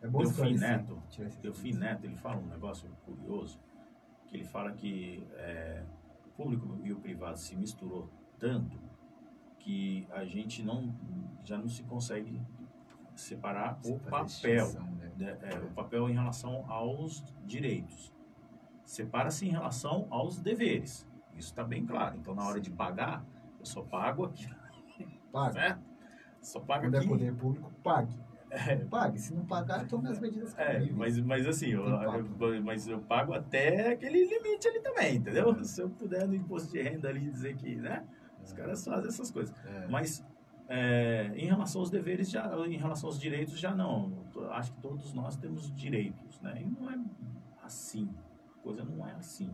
É bom Delfim Neto, Delfim Neto, ele fala um negócio curioso, que ele fala que é, o público e o privado se misturou tanto que a gente não já não se consegue separar o Fazer papel, né? né, é, o papel em relação aos direitos. Separa-se em relação aos deveres. Isso está bem claro. Então, na hora de pagar, eu só pago aqui, Pague. [laughs] certo? Só pago Quando é aqui. poder público, pague. É, Pague. Se não pagar, tome as medidas É, cabíveis. mas, mas assim, eu, Tem papo. eu- mas eu pago até aquele limite ali também, entendeu? Se eu puder no imposto de renda ali dizer que, né? Os caras fazem essas coisas. É. Mas é, em relação aos deveres, já, em relação aos direitos, já não. Acho que todos nós temos direitos, né? E não é assim. A coisa não é assim.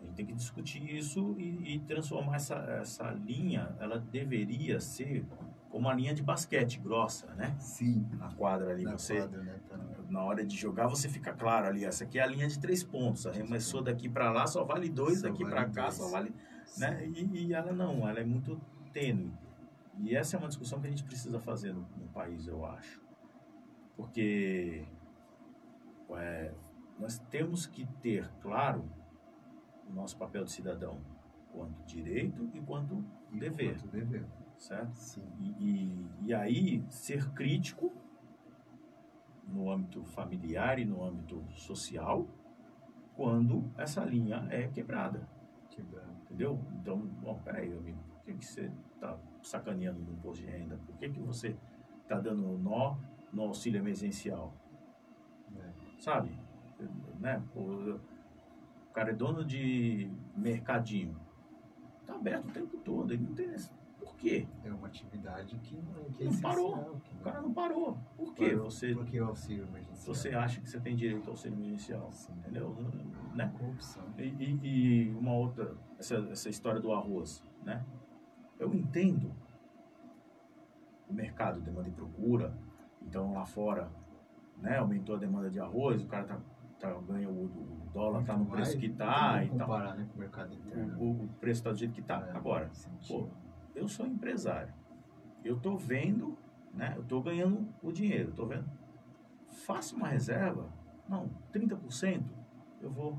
A gente tem que discutir isso e, e transformar essa, essa linha, ela deveria ser como a linha de basquete grossa, né? Sim. Na quadra ali, Na você quadra, né? Na hora de jogar você fica claro ali, essa aqui é a linha de três pontos, arremessou daqui para lá só vale dois, Só daqui vale para cá dois. só vale, né? E, e ela não, ela é muito tênue. E essa é uma discussão que a gente precisa fazer no, no país, eu acho, porque é, nós temos que ter claro o nosso papel de cidadão quanto direito e quanto e dever, quanto dever. certo? Sim. E, e, e aí, ser crítico no âmbito familiar e no âmbito social, quando essa linha é quebrada, Quebrado. Entendeu? Então, bom, peraí, amigo, por que, que você está sacaneando no imposto de renda? Por que, que você está dando nó no auxílio emergencial? né? Sabe? Né? O cara é dono de mercadinho, tá aberto o tempo todo, ele não tem... quê? É uma atividade que não, que é Não parou. que O cara não parou. Por quê? parou. Você Por que o auxílio emergencial? você acha que você tem direito ao auxílio emergencial, Sim. entendeu? Né? Corrupção. E, e- e uma outra, essa, essa história do arroz, né? Eu entendo o mercado, demanda e procura, então lá fora, né, aumentou a demanda de arroz, o cara tá, tá ganha o, o dólar tá no Muito preço que não tá e como tal. comparar, né, com o mercado interno. O, o preço tá do jeito que tá. É, Agora, sentido. pô, eu sou empresário. Eu tô vendo, né? Eu tô ganhando o dinheiro, tô vendo. Faça uma reserva. Não, 30% eu vou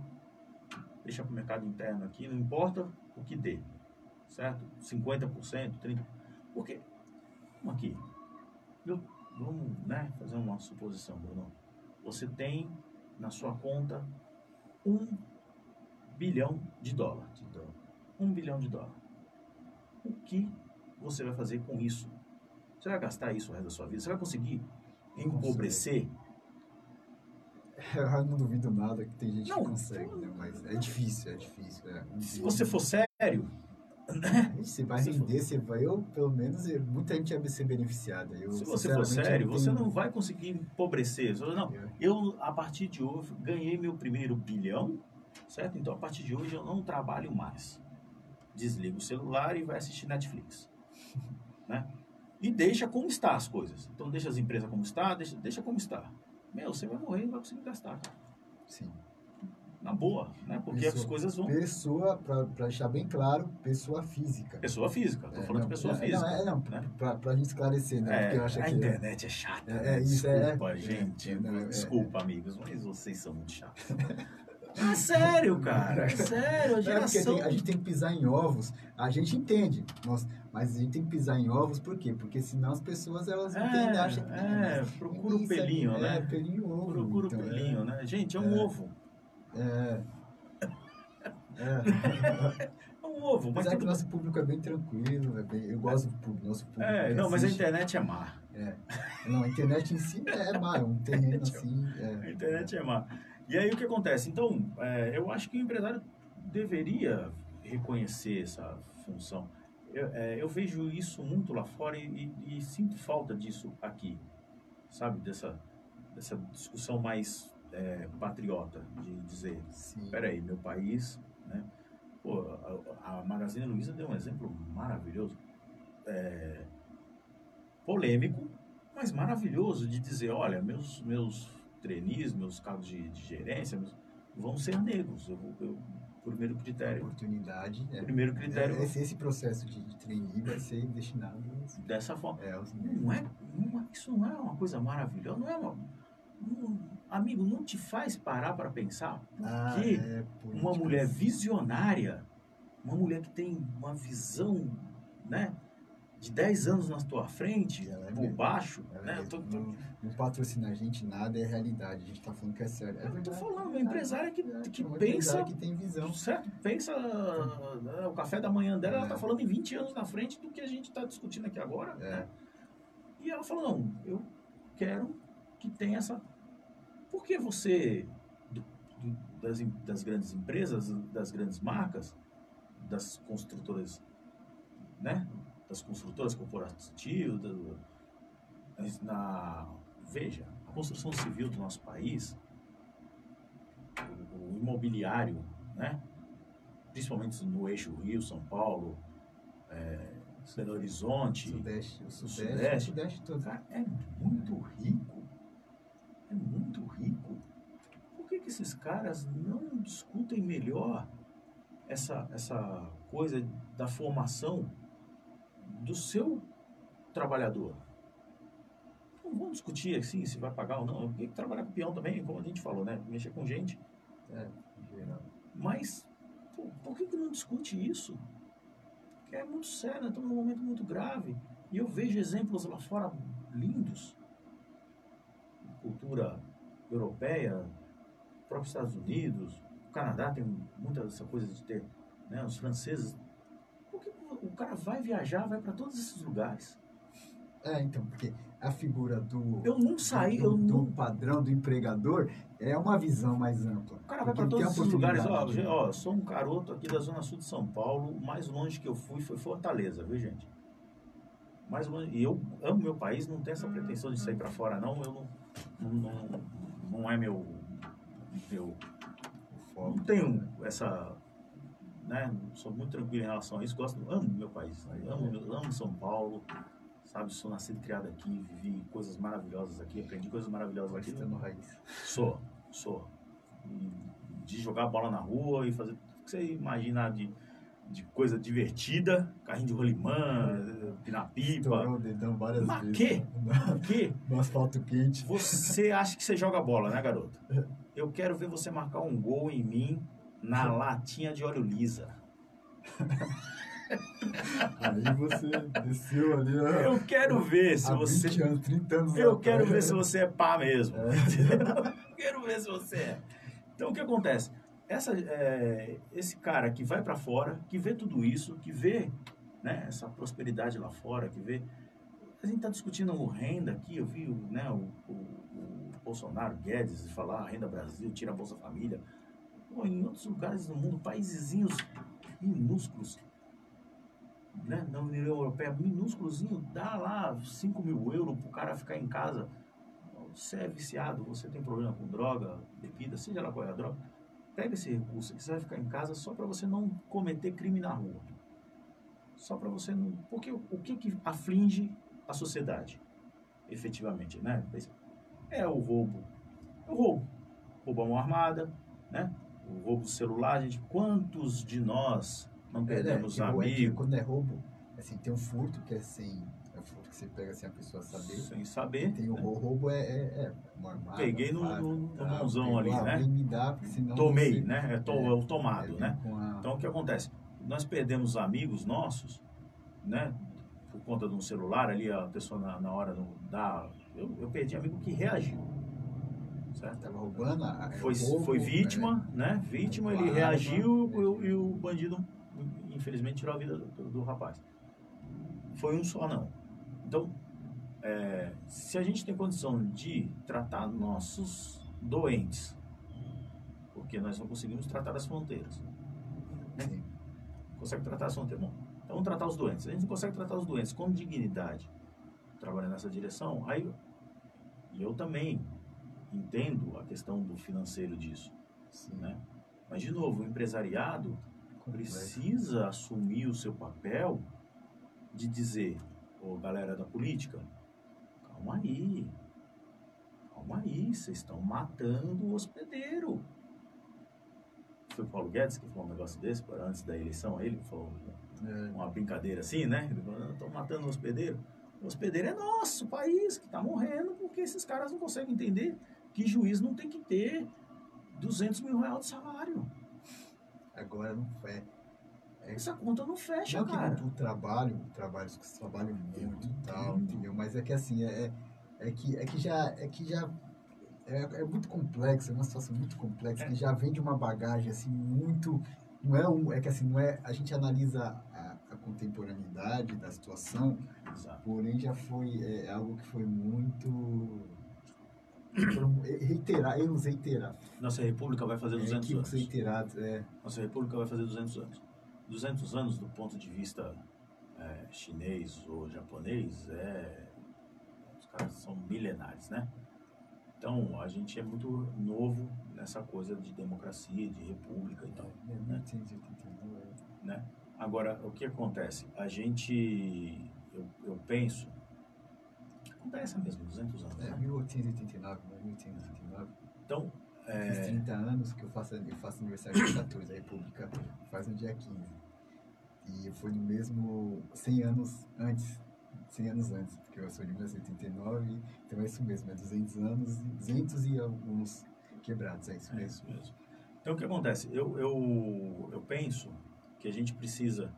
deixar para o mercado interno aqui, não importa o que dê. Certo? 50%, 30%. Porque, vamos aqui. Eu, vamos né, fazer uma suposição, Bruno. Você tem na sua conta um bilhão de dólar de dó. um bilhão de dólares. O que você vai fazer com isso? Você vai gastar isso o resto da sua vida? Você vai conseguir empobrecer? [laughs] Eu não duvido nada que tem gente Não, que consegue, né? Mas é difícil, é difícil. É. [laughs] Se você for sério, Você vai se render, você vai, eu, pelo menos, muita gente vai ser beneficiada. Eu, se você for sério, você não vai conseguir empobrecer. Você Não, Eu- eu, a partir de hoje, ganhei meu primeiro bilhão, certo? Então, a partir de hoje, eu não trabalho mais. Desliga o celular e vai assistir Netflix. [laughs] né? E deixa como está as coisas. Então, deixa as empresas como está, deixa, deixa como está. Meu, você vai morrer e não vai conseguir gastar, cara. Sim. Na boa, né? Porque Pessoa- as coisas vão... Pessoa, pra, pra deixar bem claro, pessoa física. Pessoa física, tô É, falando não, de pessoa é, física. Não, é, não, né? pra, pra gente esclarecer, né? É, Porque eu acho a que internet é chata. É, né? é isso, é- Desculpa, é- gente. é, é- Desculpa, amigos, mas vocês são muito chatos. [laughs] Ah, sério, cara. É sério, a É geração... tem- a gente tem que pisar em ovos, a gente entende, nós, mas a gente tem que pisar em ovos, por quê? Porque senão as pessoas elas É, entendem, acham que é, procura o é- pelinho, é, né? pelinho ovo. Procura o então, é- pelinho, né? Gente, é um É. ovo. É. É. [laughs] É um ovo, mas Mas é que tudo... nosso público é bem tranquilo, é bem, eu gosto do público, nosso público. É, não, mas a assiste. internet é má. É. Não, a internet em si é má, é um terreno [laughs] assim. A É. internet é má. E aí o que acontece? Então, é, eu acho que o empresário deveria reconhecer essa função. Eu, é, eu vejo isso muito lá fora e, e- e sinto falta disso aqui, sabe? Dessa, dessa discussão mais é, patriota, de dizer, Sim. peraí, meu país, né? Pô, a, a Magazine Luiza deu um exemplo maravilhoso, é, polêmico, mas maravilhoso de dizer, olha, meus meus trainees, meus cargos de, de gerência vão ser negros. Eu, eu, primeiro critério, Oportunidade. É. primeiro critério É, esse, esse processo de, de trainee vai ser destinado aos, dessa forma. é, aos Não é, não é- isso não é uma coisa maravilhosa, não é uma, não- amigo, não te faz parar para pensar Ah, que é, uma mulher visionária, uma mulher que tem uma visão, né, de 10 anos na tua frente, Ela é por baixo, né? é Eu tô, tô- não, não patrocina a gente, nada é realidade. A gente tá falando que é sério. É eu tô falando, é empresária que, É, que uma pensa, empresária que tem visão. certo? Pensa né, o café da manhã dela, ela É. tá falando em 20 anos na frente do que a gente tá discutindo aqui agora, É. né? E ela falou, não, eu quero que tenha essa... Por que você, do- do- das, das grandes empresas, das grandes marcas, das construtoras, né? Das construtoras corporativas, do- na... Veja, a construção civil do nosso país, o, o imobiliário, né? Principalmente no eixo Rio, São Paulo, é, Belo Horizonte, Sudeste, o o Sudeste, Sudeste. o Sudeste todo. Cara, é muito rico. É muito rico. Por que, que esses caras não discutem melhor essa, essa coisa da formação do seu trabalhador? Não vamos discutir assim se vai pagar ou não. Tem que trabalhar com peão também, como a gente falou, né? Mexer com gente. É. Mas pô, por que, que não discute isso? Porque é muito sério, nós estamos num momento muito grave. E eu vejo exemplos lá fora lindos. Cultura europeia, próprios Estados Unidos, o Canadá tem muita dessa coisa de ter, né, os franceses. Cara vai viajar, vai para todos esses lugares? É, então, porque a figura do, Eu não saí, do, eu do não. padrão do empregador é uma visão mais ampla. O cara vai para todos esses lugares. Ó, ó, sou um garoto aqui da zona sul de São Paulo. O mais longe que eu fui foi Fortaleza, viu, gente? Mais longe. E eu amo meu país, não tenho essa pretensão de sair para fora, não. Eu não, não, não, é meu, meu. Não tenho essa. Né? Sou muito tranquilo em relação a isso. Gosto, amo meu país. Amo, meu- amo São Paulo. Sabe, sou nascido e criado aqui, vivi coisas maravilhosas aqui, aprendi coisas maravilhosas aqui. Paulistano raiz. Sou, sou. De jogar bola na rua e fazer tudo que você imaginar de, de coisa divertida, carrinho de rolimã, pinar pipa. Estourou o dedão várias Mas vezes. quê? O [laughs] quê? no asfalto quente. Você acha que você joga bola, né, garoto? Eu quero ver você marcar um gol em mim na latinha de óleo lisa. [laughs] Aí você desceu ali, ó. Eu quero ver se você. 20 anos, 30 anos Eu quero ver se você é pá mesmo. É. Eu quero ver se você é. Então, o que acontece? Essa, é, esse cara que vai para fora, que vê tudo isso, que vê né, essa prosperidade lá fora, que vê... A gente está discutindo o renda aqui, eu vi né, o, o, o Bolsonaro, Guedes, falar renda Brasil, tira a Bolsa Família. Pô, em outros lugares do mundo, paísezinhos minúsculos, né, na União Europeia, minúsculozinho, dá lá 5 mil euros pro cara ficar em casa. Você é viciado, você tem problema com droga, bebida, seja lá qual é a droga, pega esse recurso que você vai ficar em casa só para você não cometer crime na rua. Só para você não. Porque o que, que aflige a sociedade, efetivamente, né? É o roubo. É o roubo. À mão armada, né? O roubo celular, gente. Quantos de nós não perdemos é, que, é que amigos quando é roubo, assim, tem um furto que é sem. É o furto que você pega sem a pessoa saber. sem saber? Tem o né? roubo, é, é, é uma armada, Peguei no- faca, no- no mãozão ali, né? me dá, porque senão Tomei, você- né? É, to, É, é o tomado, é, né? a- Então, o que acontece? Nós perdemos amigos nossos, né? Por conta de um celular ali, a pessoa na, na hora não dá... Eu, eu perdi amigo que reagiu, certo? Roubando, a- Foi, roubo, foi vítima, né? Vítima, ele Arma, reagiu e, e o bandido, infelizmente, tirou a vida do, do- rapaz. Foi um só, não. Então, é, se a gente tem condição de tratar nossos doentes, porque nós não conseguimos tratar as fronteiras, é, sim. consegue tratar as fronteiras. Bom, então vamos tratar os doentes. A gente não consegue tratar os doentes com dignidade, trabalhando nessa direção, aí eu também entendo a questão do financeiro disso, sim. né? Mas de novo, o empresariado precisa assumir o seu papel de dizer, ô galera da política, calma aí, calma aí, vocês estão matando o hospedeiro. Foi o Paulo Guedes que falou um negócio desse antes da eleição, ele falou É, uma brincadeira assim, né? Ele falou, estão matando o hospedeiro. O hospedeiro é nosso o país que está morrendo porque esses caras não conseguem entender que juiz não tem que ter 200 mil reais de salário. agora não é. é Essa conta não fecha, não que cara. o trabalho, trabalhos que trabalham muito e tal, entendeu? Mas é que assim, é, é- é que, é que já. É que já é, é muito complexo, é uma situação muito complexa, É. que já vem de uma bagagem assim muito. Não é um. É que assim, não é. A gente analisa a, a contemporaneidade da situação, Exato. porém já foi é, algo que foi muito. Foram reiterar, erros reiterados. Nossa república vai fazer 200 Equívocos anos. reiterados, é. Nossa república vai fazer 200 anos. 200 anos do ponto de vista é, chinês ou japonês é os caras são milenares, né? Então a gente é muito novo nessa coisa de democracia, de república e tal. É, 1889. né? A Agora, o que acontece? A gente, eu, eu penso, acontece mesmo, 200 anos, É, né? 1889, 1889. Então, Fiz é, 30 anos que eu faço, eu faço aniversário de 14, a República faz no dia 15. E foi no mesmo 100 anos antes, 100 anos antes, porque eu sou de 1989, então é isso mesmo, é 200 anos, 200 e alguns quebrados, é isso é mesmo. isso mesmo. Então, o que acontece? Eu, eu, eu penso que a gente precisa,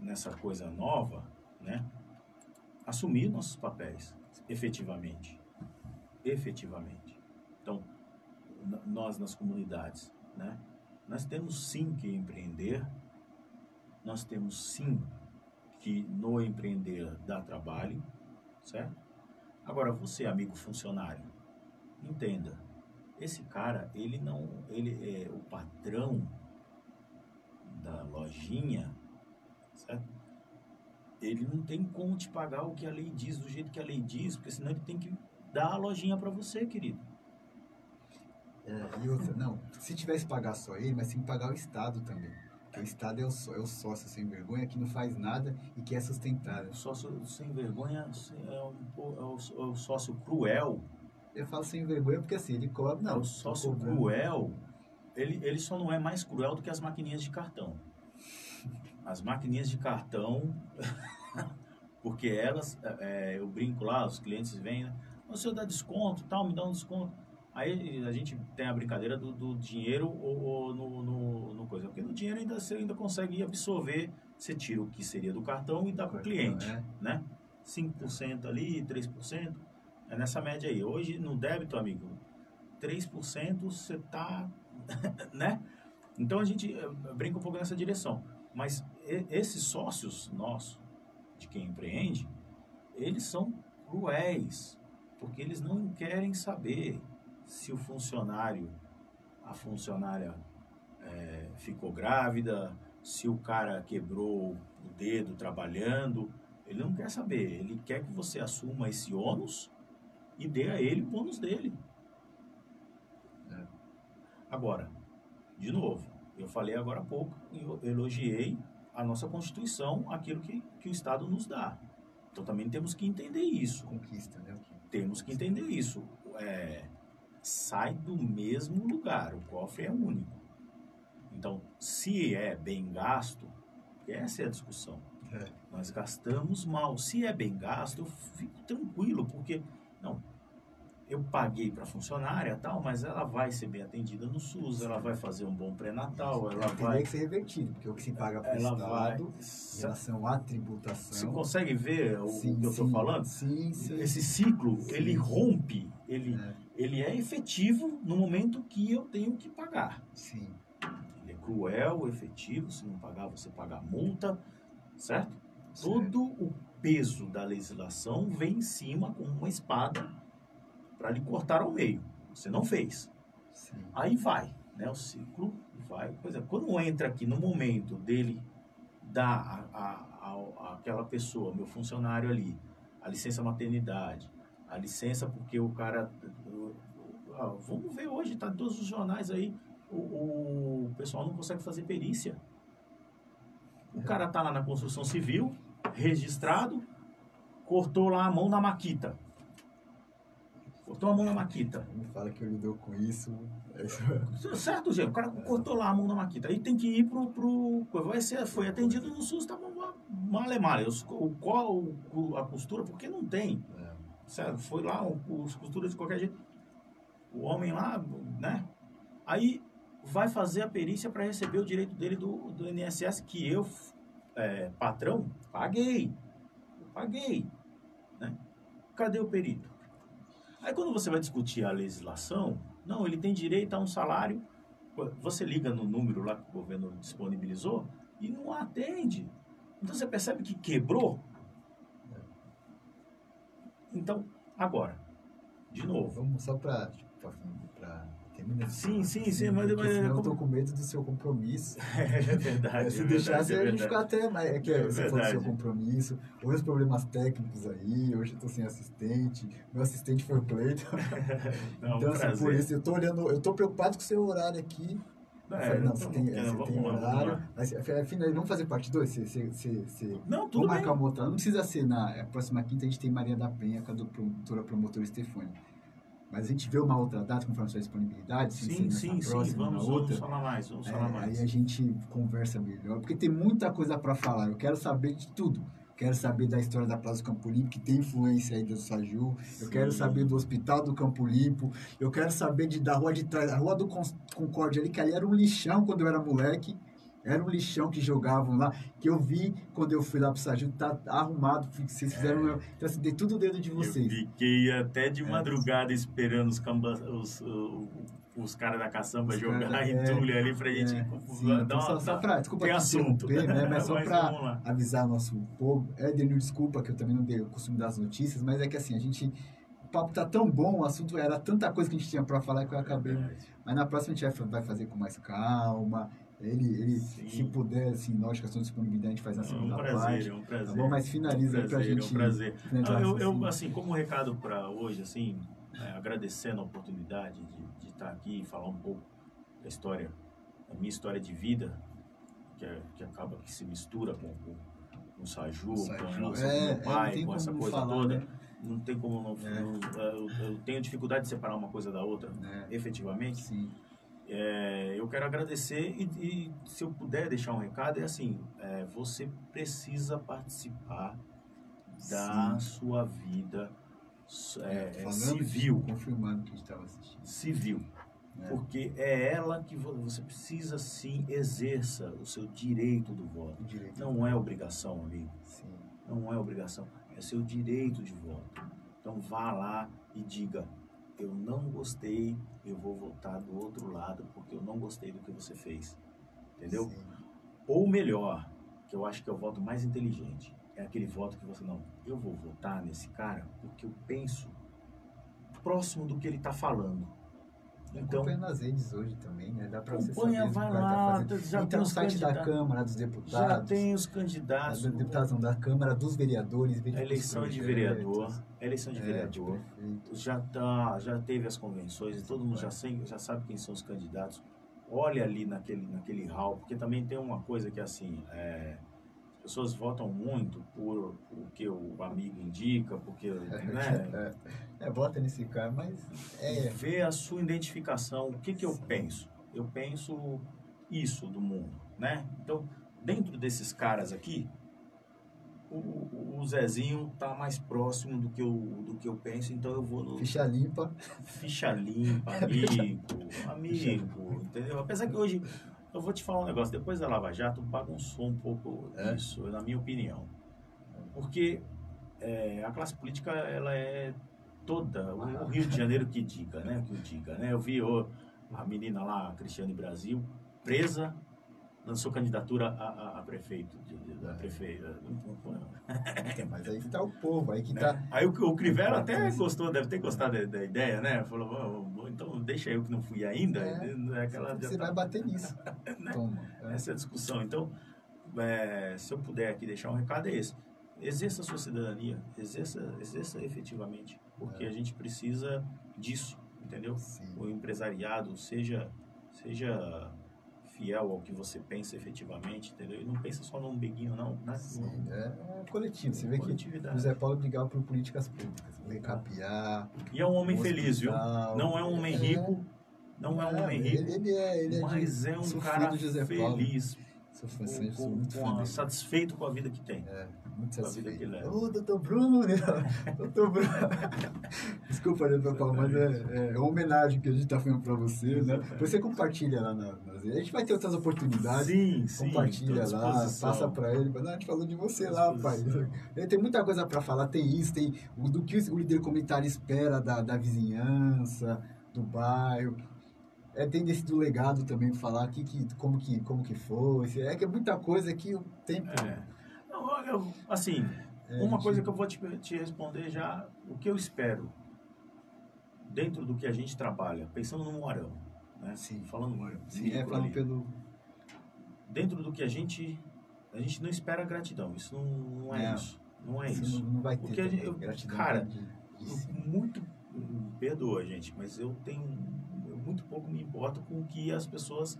nessa coisa nova, né, assumir nossos papéis, efetivamente. Efetivamente. Então, nós nas comunidades, né, nós temos sim que empreender, nós temos sim que no empreender dá trabalho, certo? Agora, você, amigo funcionário, entenda, esse cara, ele não, ele é o patrão da lojinha, certo? Ele não tem como te pagar o que a lei diz, do jeito que a lei diz, porque senão ele tem que dar a lojinha para você, querido. É, e outra, não, se tivesse pagar só ele, mas tem que pagar o Estado também. Porque o Estado é o, é o sócio sem vergonha que não faz nada e que é sustentável. O sócio sem vergonha é, um, é o, é o sócio cruel. Eu falo sem vergonha porque assim, ele cobra, não. o tô sócio cruel, ele, ele só não é mais cruel do que as maquininhas de cartão. As maquininhas de cartão, [laughs] porque elas, é, eu brinco lá, os clientes vêm, né? "Ô, senhor dá desconto, tal, me dá um desconto. Aí a gente tem a brincadeira do, do dinheiro ou, ou no, no, no coisa. Porque no dinheiro ainda, você ainda consegue absorver, você tira o que seria do cartão e dá para o cliente É. né? 5% ali, 3%. É nessa média aí. Hoje, no débito, amigo, 3% você tá, [laughs] né? Então, a gente eh, brinca um pouco nessa direção. Mas esses sócios nossos, de quem empreende, eles são cruéis, porque eles não querem saber se o funcionário, a funcionária eh, ficou grávida, se o cara quebrou o dedo trabalhando, ele não quer saber. Ele quer que você assuma esse ônus e dê a ele o bônus dele. É. Agora, de novo, eu falei agora há pouco, eu elogiei a nossa Constituição, aquilo que, que o Estado nos dá. Então também temos que entender isso. Conquista, né? Temos que entender isso. É, sai do mesmo lugar, o cofre é único. Então, se é bem gasto, essa é a discussão. É. Nós gastamos mal. Se é bem gasto, eu fico tranquilo, porque, não, eu paguei para funcionária tal, mas ela vai ser bem atendida no SUS, ela vai fazer um bom pré-natal, ela Teria vai. que ser revertido, porque o que se paga para o Ela vai. Estado, em relação à tributação... Você consegue ver o, Sim, que eu estou falando? Sim, sim. Esse ciclo, Sim. ele rompe, ele, É, ele é efetivo no momento que eu tenho que pagar. sim. Ele é cruel, efetivo, se não pagar, você paga a multa, certo? certo. Todo o peso da legislação vem em cima com uma espada para lhe cortar ao meio. Você não fez. Sim. Aí vai, né? O ciclo vai. Pois é, quando entra aqui no momento dele dar a, a, a- aquela pessoa, meu funcionário ali, a licença maternidade, a licença porque o cara. ah, vamos ver hoje, tá todos os jornais aí, o, o pessoal não consegue fazer perícia. O cara tá lá na construção civil, registrado, cortou lá a mão na maquita. Cortou a mão na maquita. Me fala que eu lidou com isso. [laughs] Certo, gente. O cara cortou lá a mão na maquita. Aí tem que ir pro. pro vai ser, foi atendido no SUS, tá male male. O qual a costura, porque não tem. É. Certo? Foi lá, os costuras de qualquer jeito. O homem lá, né? Aí vai fazer a perícia para receber o direito dele do, do INSS que eu, é, patrão, paguei. Eu paguei. Né? Cadê o perito? Aí quando você vai discutir a legislação, não, ele tem direito a um salário. Você liga no número lá que o governo disponibilizou e não atende. Então você percebe que quebrou. Então, agora, de novo. Vamos só para terminar. Sim, sim, sim, mas- mas- senão eu tô com medo do seu compromisso. [laughs] É verdade. Se é deixasse, é a gente ficar até mais. É que É você falou do seu compromisso, houve os problemas técnicos aí, hoje eu tô sem assistente, meu assistente foi o Cleiton. [laughs] Não, então, um assim, por isso, eu tô olhando, eu tô preocupado com o seu horário aqui, Eu É, falei, não, então você tem, vamos- você tem lá, horário. Afinal, vamos fazer parte 2? Você, você, você, Não, tudo Vamos bem. marcar uma outra. Não precisa ser na é, próxima quinta, a gente tem Maria da Penha, com a do promotora promotora Stefani. Mas a gente vê uma outra data, conforme a sua disponibilidade, se Sim, ser nessa sim, sim. próxima, Vamos, outra. vamos falar mais, vamos É, falar mais. aí a gente conversa melhor, porque tem muita coisa para falar. Eu quero saber de tudo. Quero saber da história da Praça do Campo Limpo, que tem influência aí do Saju. Eu Sim. quero saber do Hospital do Campo Limpo. Eu quero saber de, da rua de trás, a Rua do Con- Concórdia ali, que ali era um lixão quando eu era moleque. Era um lixão que jogavam lá, que eu vi quando eu fui lá pro Saju, tá arrumado, vocês fizeram. Então, assim, dei tudo o dedo de É. Eu vocês. fiquei até de É. madrugada esperando os, camba, os, uh, os caras da caçamba Os jogar cara- [laughs] em é, ali pra gente É, [laughs] dar sim, uma. então só, só pra, desculpa tem te assunto. né? Mas [laughs] só Mas pra avisar nosso povo. É, Denil, desculpa que eu também não dei o costume das notícias, mas é que assim, a gente. O papo tá tão bom, o assunto era tanta coisa que a gente tinha pra falar que eu acabei. Mas na próxima a gente vai fazer com mais calma. Ele, ele Sim. se puder, assim, lógico, a sua disponibilidade, a gente faz na É um segunda prazer, parte. é um prazer. Tá bom? Mas finaliza é um aí pra prazer, gente. É um prazer. Não, eu, o eu, assim, como recado para hoje, assim, é, agradecendo a oportunidade de, de estar aqui e falar um pouco da história, da minha história de vida, que, é- que acaba que se mistura com, com, com o Saju, O com Saju, a relação é, é, meu pai, tem com essa coisa falar, toda. né? Não tem como não. É. eu, eu tenho dificuldade de separar uma coisa da outra, É, efetivamente. sim. É, eu quero agradecer e, e se eu puder deixar um recado, é assim: é, você precisa participar da Sim. sua vida é, é, Falando civil. Confirmando que a gente estava assistindo. Civil. É. Porque é ela que vo- você precisa sim exerça o seu direito do voto. Direito. Não é obrigação, amigo. Sim. Não é obrigação. É seu direito de voto. Então vá lá e diga: eu não gostei, eu vou votar do outro lado porque eu não gostei do que você fez. Entendeu? Sim. Ou melhor, que eu acho que é o voto mais inteligente, é aquele voto que você não, eu vou votar nesse cara porque eu penso próximo do que ele está falando. Então, Acompanha nas redes hoje também, né? Dá pra você saber o vai o cara lá, tá já Entra tem os site da. Câmara, dos já deputados. tem os da- candidatos, dos deputados, não, da Câmara, dos vereadores. a eleição de projetos. vereador, a eleição de É, vereador, já tá, já teve as convenções, todo mundo já, sei, já sabe quem são os candidatos. Olha ali naquele, naquele hall, porque também tem uma coisa que assim, é, pessoas votam muito por o que o amigo indica, porque [laughs] né, É, é, bota nesse cara, mas é. vê a sua identificação. O que, que eu penso? Eu penso isso do mundo, né? Então, dentro desses caras aqui, o, o- o Zezinho tá mais próximo do que, eu, do que eu penso, então eu vou no Ficha limpa. ficha limpa, [laughs] amigo, amigo, entendeu? Apesar que hoje, eu vou te falar um negócio, depois da Lava Jato bagunçou um pouco É? isso, na minha opinião. Porque é, a classe política, ela é toda, o, Rio de Janeiro que diga, né? Que o diga, né? Eu vi ô, a menina lá, a Cristiane Brasil, presa, lançou candidatura a, a, a prefeito, de, de- da prefeita. Mas aí que tá o povo, aí que né? tá. Aí o, o Crivella até Importância. gostou, deve ter gostado da, da ideia, né? Falou, "Bom, bom, então deixa eu que não fui ainda. É, É aquela, Você tá- vai bater [laughs] nisso. Toma. é. essa é a discussão. Então, é, se eu puder aqui deixar um recado, é esse. Exerça a sua cidadania, exerça, exerça efetivamente, porque É. a gente precisa disso, entendeu? Sim. O empresariado seja, seja fiel ao que você pensa efetivamente, entendeu? E não pensa só no umbiguinho, não? Sim, é, é coletivo. Você vê que o Zé Paulo brigava por políticas públicas. Recapear. E é um homem feliz, viu? Não é um homem É. rico, não é um homem rico, Ele, ele é, ele é de- mas é um cara José feliz, com- com- muito com satisfeito com a vida que tem. É, satisfeito. leva. Ô, doutor Bruno, né? [laughs] doutor Bruno. [laughs] Desculpa, né, doutor Paulo, mas é, é uma homenagem que a gente tá fazendo pra você, né? Você compartilha lá na, nas. A gente vai ter outras oportunidades. Sim, sim. Compartilha lá, passa pra ele. Não, a gente falou de você lá, pai. Ele tem muita coisa pra falar. Tem isso, tem o do que o líder comunitário espera da, da vizinhança, do bairro. É, tem desse do legado também falar que, que, como, que, como que foi. É que é muita coisa que o tempo. É. Eu- assim, É, uma coisa que eu vou te, te responder já, o que eu espero dentro do que a gente trabalha, pensando no Moarão, né? Sim. Falando no Sim, é falando pelo. Dentro do que a gente, a gente não espera gratidão, isso não, não é Não. isso, não é isso. Não, não vai ter. Porque gente- eu- gratidão cara, de- de- Eu muito perdoa gente mas eu tenho eu muito pouco me importo com o que as pessoas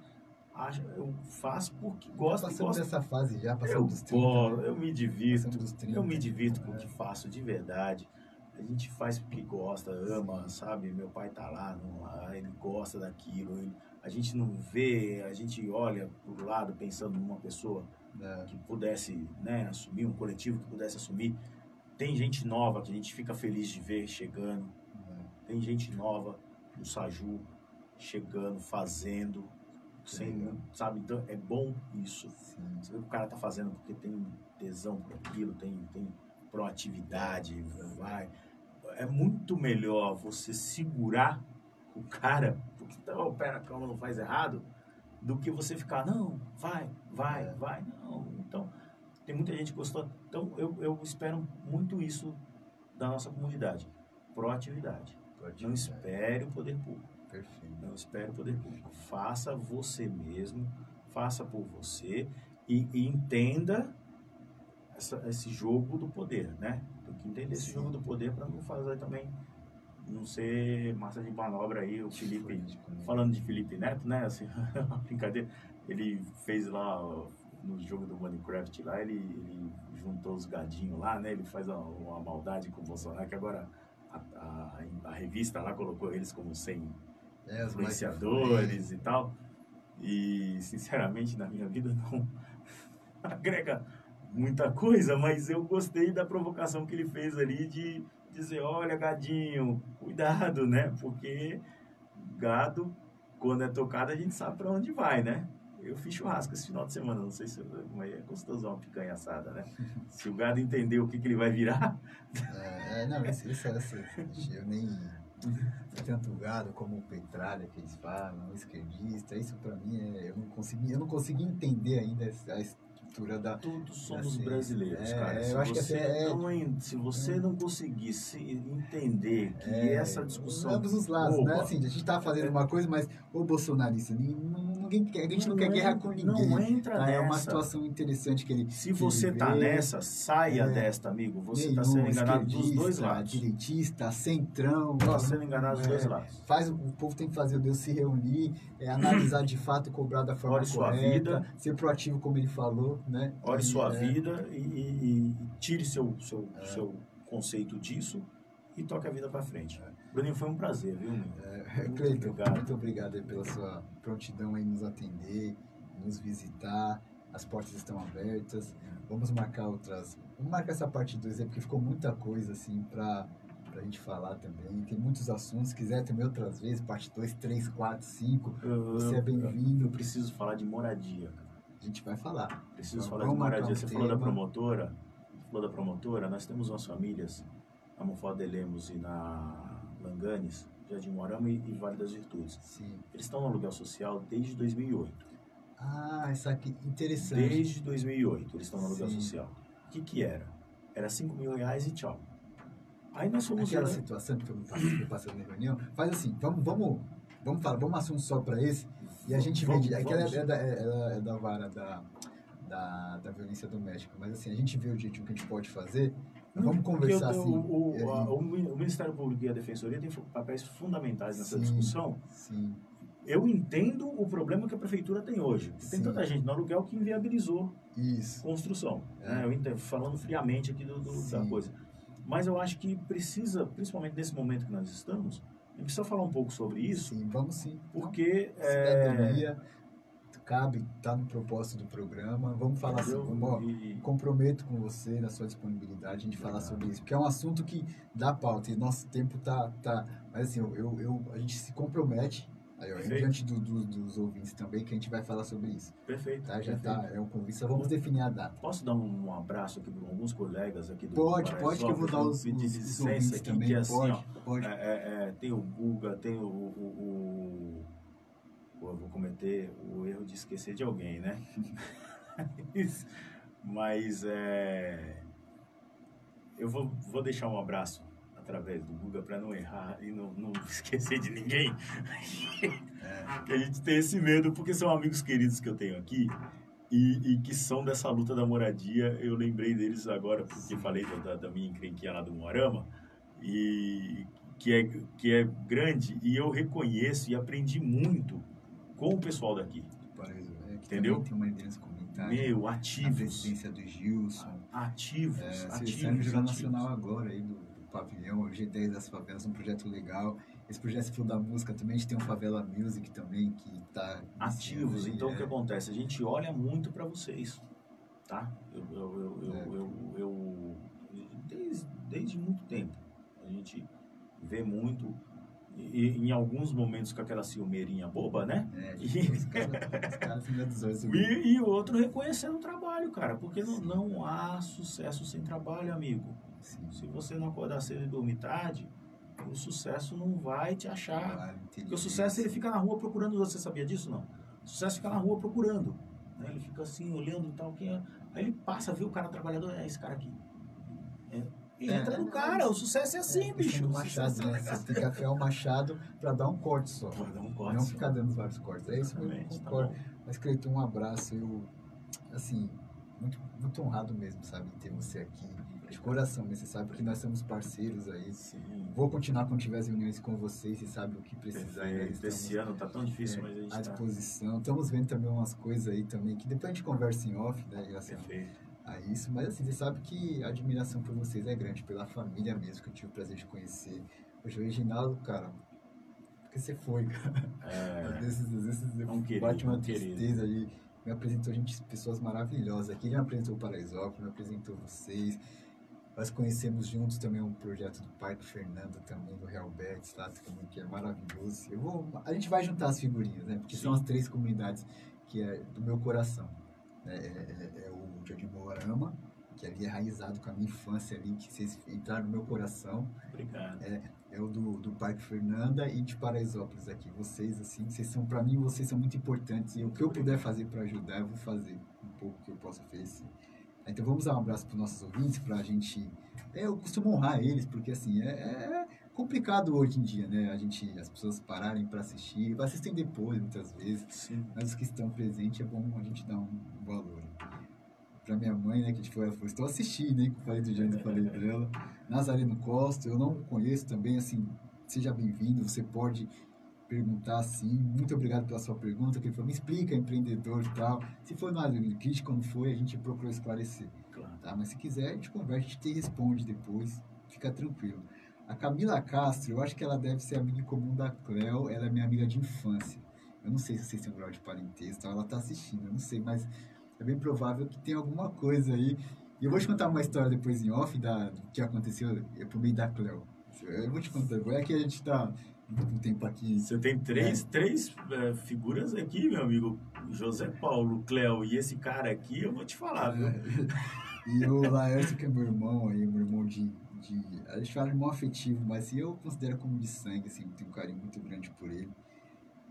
acho, eu faço porque gosto. Passamos gosto. dessa fase já, passamos Eu, dos 30. gosto, né? eu me divirto. Passamos dos 30. Eu me divirto com o que faço de verdade. A gente faz porque gosta, ama, sabe? Meu pai tá lá, ele gosta daquilo. ele- a gente não vê, a gente olha pro lado pensando numa pessoa É, que pudesse né, assumir, um coletivo que pudesse assumir. Tem gente nova que a gente fica feliz de ver chegando. é. Tem gente nova no Saju chegando, fazendo, sem, sabe? Então é bom isso. Sim. Você vê que o cara tá fazendo porque tem tesão por aquilo, tem, tem proatividade, vai. É muito melhor você segurar o cara, porque tá, o pé na cama não faz errado, do que você ficar, não, vai, vai, É. vai, não. Então, tem muita gente que gostou. Então, eu, eu espero muito isso da nossa comunidade. Proatividade. Pode Não espere o poder público. Perfeito. Não espere o poder público. Faça você mesmo, faça por você e, e entenda essa- esse jogo do poder, né? Tem que entender esse Sim. jogo do poder para não fazer também, não ser massa de manobra aí, o Felipe. Falando de Felipe Neto, né? Assim, [laughs] brincadeira. Ele fez lá no jogo do Minecraft lá, ele, ele juntou os gadinhos lá, né? Ele faz uma, uma maldade com o Bolsonaro, que agora a, a, a revista lá colocou eles como 100 É, influenciadores e tal. E, sinceramente, na minha vida não [laughs] agrega muita coisa, mas eu gostei da provocação que ele fez ali de dizer, olha, gadinho, cuidado, né? Porque gado, quando é tocado, a gente sabe para onde vai, né? Eu fiz churrasco esse final de semana, não sei se mas é gostoso uma picanha assada, né? [laughs] Se o gado entender o que, que ele vai virar, É, é, não, isso, isso, isso, eu nem tanto o gado como o petralha que eles falam, o esquerdista, isso pra mim é, eu não consegui, eu não consegui entender ainda a estrutura da todos somos Assim, brasileiros, é, cara. eu Se acho que você, é- não, se você não conseguisse entender que é, essa discussão. ambos os lados, né? Assim, a gente tá fazendo uma coisa, mas o bolsonarista, ninguém, ninguém quer, a gente não, quer guerra com ninguém. Não entra tá? nessa. É uma situação interessante que ele Se você ele tá nessa, saia É. desta, amigo. Você Nenhum, está sendo enganado dos dois lados. Direitista, centrão. Está sendo enganado dos É, dois lados. Faz, o povo tem que fazer o Deus se reunir, é, analisar de fato e cobrar da forma Ore sua correta, vida. ser proativo como ele falou, né? Ore E, sua é, vida e, e- e tire seu, seu, É. seu conceito disso e toque a vida para frente. Bruninho, foi um prazer, viu? É, Muito [laughs] Cleiton, obrigado. muito obrigado pela sua prontidão em nos atender, nos visitar. As portas estão abertas. Vamos marcar outras. Vamos marcar essa parte 2 aí, porque ficou muita coisa assim pra, pra gente falar também. Tem muitos assuntos. Se quiser também outras vezes, parte 2, 3, 4, 5. Eu, Você é eu bem-vindo. preciso falar de moradia. A gente vai falar. Preciso Vamos falar de moradia. um Você falou da tema. promotora. Falou da promotora. Nós temos umas famílias na Monfort de Lemos e na Langanes, Jardim Moarama e, e Vale das Virtudes. Sim. Eles estão no aluguel social desde 2008. Ah, isso aqui interessante. Desde 2008 eles estão no aluguel Sim. social. O que que era? Era 5 mil reais e tchau. Aí nós fomos... Aquela situação que eu passei passando na reunião. Faz assim, vamos, vamos, vamos falar, vamos assunto só para esse. E a gente Vamos, vê, aquela vamos. é, da, é, é da vara da, da, da violência doméstica, mas assim, a gente vê o jeitinho que a gente pode fazer. Vamos conversar assim. O, o, a- o Mi- o Ministério Público e a Defensoria têm papéis fundamentais nessa Sim. discussão. Sim, Eu entendo o problema que a prefeitura tem hoje. Tem tanta gente no aluguel que inviabilizou isso. construção. É. né? Eu entendo, falando friamente aqui do, do- da coisa. Mas eu acho que precisa, principalmente nesse momento que nós estamos, a gente precisa falar um pouco sobre isso, Sim, vamos sim. porque é, Cidadania cabe, tá no propósito do programa. Vamos falar ó, e- comprometo com você na sua disponibilidade gente falar sobre isso, porque é um assunto que dá pauta e nosso tempo tá, tá mas assim, eu, eu, eu- a gente se compromete aí, ó, diante do- do- dos ouvintes também que a gente vai falar sobre isso, perfeito. tá? Já perfeito. tá, é um convite, só vamos definir a data. Posso dar um, um abraço aqui para alguns colegas aqui do Pode, pode que eu vou dar os, pedir licença aqui, também, que assim, pode, ó, pode. É, é, é, tem o Guga, tem o, o, o- Pô, eu vou cometer o erro de esquecer de alguém, né? [laughs] Mas- Mas é. Eu vou, vou deixar um abraço através do Guga para não errar e não, não [laughs] esquecer de ninguém. que a gente tem esse medo, porque são amigos queridos que eu tenho aqui e, e que são dessa luta da moradia. Eu lembrei deles agora, porque falei da, da, da minha encrenquinha lá do Moarama, e que é, que é grande, e eu reconheço e aprendi muito com o pessoal daqui. É, Entendeu? Tem uma liderança comunitária. Meu, a ativos. presidência do Gilson. Ativos, É, ativos. sai no Jornal. Nacional agora aí do, do pavilhão, o G10 das favelas, um projeto legal. Esse projeto falou da música também, a gente tem um Favela Music também, que tá ativos. Então, o é. que acontece? A gente olha muito para vocês, tá? Eu, eu, eu, eu, É. eu- eu- desde, desde muito tempo, a gente vê muito, e, em alguns momentos com aquela ciumeirinha boba, né? É, E- os caras os dos olhos. E, e o outro reconhecendo o trabalho, cara, porque não, não há sucesso sem trabalho, amigo. Sim. Se você não acordar cedo e dormir tarde, o sucesso não vai te achar. Trabalho, Porque o sucesso ele fica na rua procurando, você sabia disso não? O sucesso fica na rua procurando. né? Ele fica assim, olhando e tal. Quem é? Aí ele passa, vê o cara trabalhador, é esse cara aqui. É. É, entra no é, cara, o sucesso é assim, É, bicho. machado, é né? Você tem que afiar o machado pra dar um corte só. Vai dar um corte Não só. ficar dando vários cortes. É isso mesmo, tá. Mas, Cleiton, um abraço. Eu, assim, muito, muito honrado mesmo, sabe, ter você aqui. De coração, mas você sabe que nós somos parceiros aí. Sim. Vou continuar quando tiver as reuniões com vocês, você sabe o que precisar. estamos, Esse ano tá tão difícil, é, mas a gente à tá... disposição. Estamos vendo também umas coisas aí também, que depois a gente conversa em off, né, relação Perfeito. A isso. Mas assim, você sabe que a admiração por vocês é grande, pela família mesmo, que eu tive o prazer de conhecer. Hoje o Reginaldo, cara, porque você foi, [laughs] cara. É, Às vezes, às vezes É um querido, bate uma um tristeza ali. Me apresentou gente, pessoas maravilhosas aqui. Ele me apresentou o Paraisópolis, me apresentou vocês. Nós conhecemos juntos também um projeto do Parque Fernando também, do Real Betis, lá também, que é maravilhoso. Eu vou, a gente vai juntar as figurinhas, né? Porque são Sim. as três comunidades que é do meu coração. né? É, é- é o Jardim Moarama, que ali é raizado com a minha infância ali, que vocês entraram no meu coração obrigado. é o do, do Parque Fernanda e de Paraisópolis aqui. Vocês, assim, vocês são, para mim, vocês são muito importantes. E o que eu puder fazer para ajudar, eu vou fazer um pouco que eu possa oferecer. Então vamos dar um abraço para nossos ouvintes, para a gente. é, eu costumo honrar eles, porque assim, é, é complicado hoje em dia, né? A gente, as pessoas pararem para assistir, assistem depois, muitas vezes. Sim. Mas os que estão presentes é bom a gente dar um valor. Pra minha mãe, né, que tipo, ela falou, estou assistindo, hein, que eu falei do que eu falei dela. Nazareno Costa, eu não conheço também, assim, seja bem-vindo, você pode perguntar assim, muito obrigado pela sua pergunta, que ele falou, me explica, empreendedor e tal. Se for nada crítico, não foi, a gente procurou esclarecer, Claro. tá? Mas se quiser, a gente conversa, a gente te responde depois, fica tranquilo. A Camila Castro, eu acho que ela deve ser amiga em comum da Cleo, ela é minha amiga de infância. Eu não sei se vocês têm um grau de parentesco, tal, ela tá assistindo, eu não sei, mas é bem provável que tenha alguma coisa aí. E eu vou te contar uma história depois em off da, do que aconteceu é por meio da Cleo. Eu vou te contar, é que a gente tá com tempo aqui. Você tem três, três é, figuras aqui, meu amigo. José Paulo, Cléo e esse cara aqui, eu vou te falar, viu? E o Laércio, que é meu irmão aí, meu irmão de, de. A gente fala irmão afetivo, mas eu considero como de sangue, assim, tenho um carinho muito grande por ele.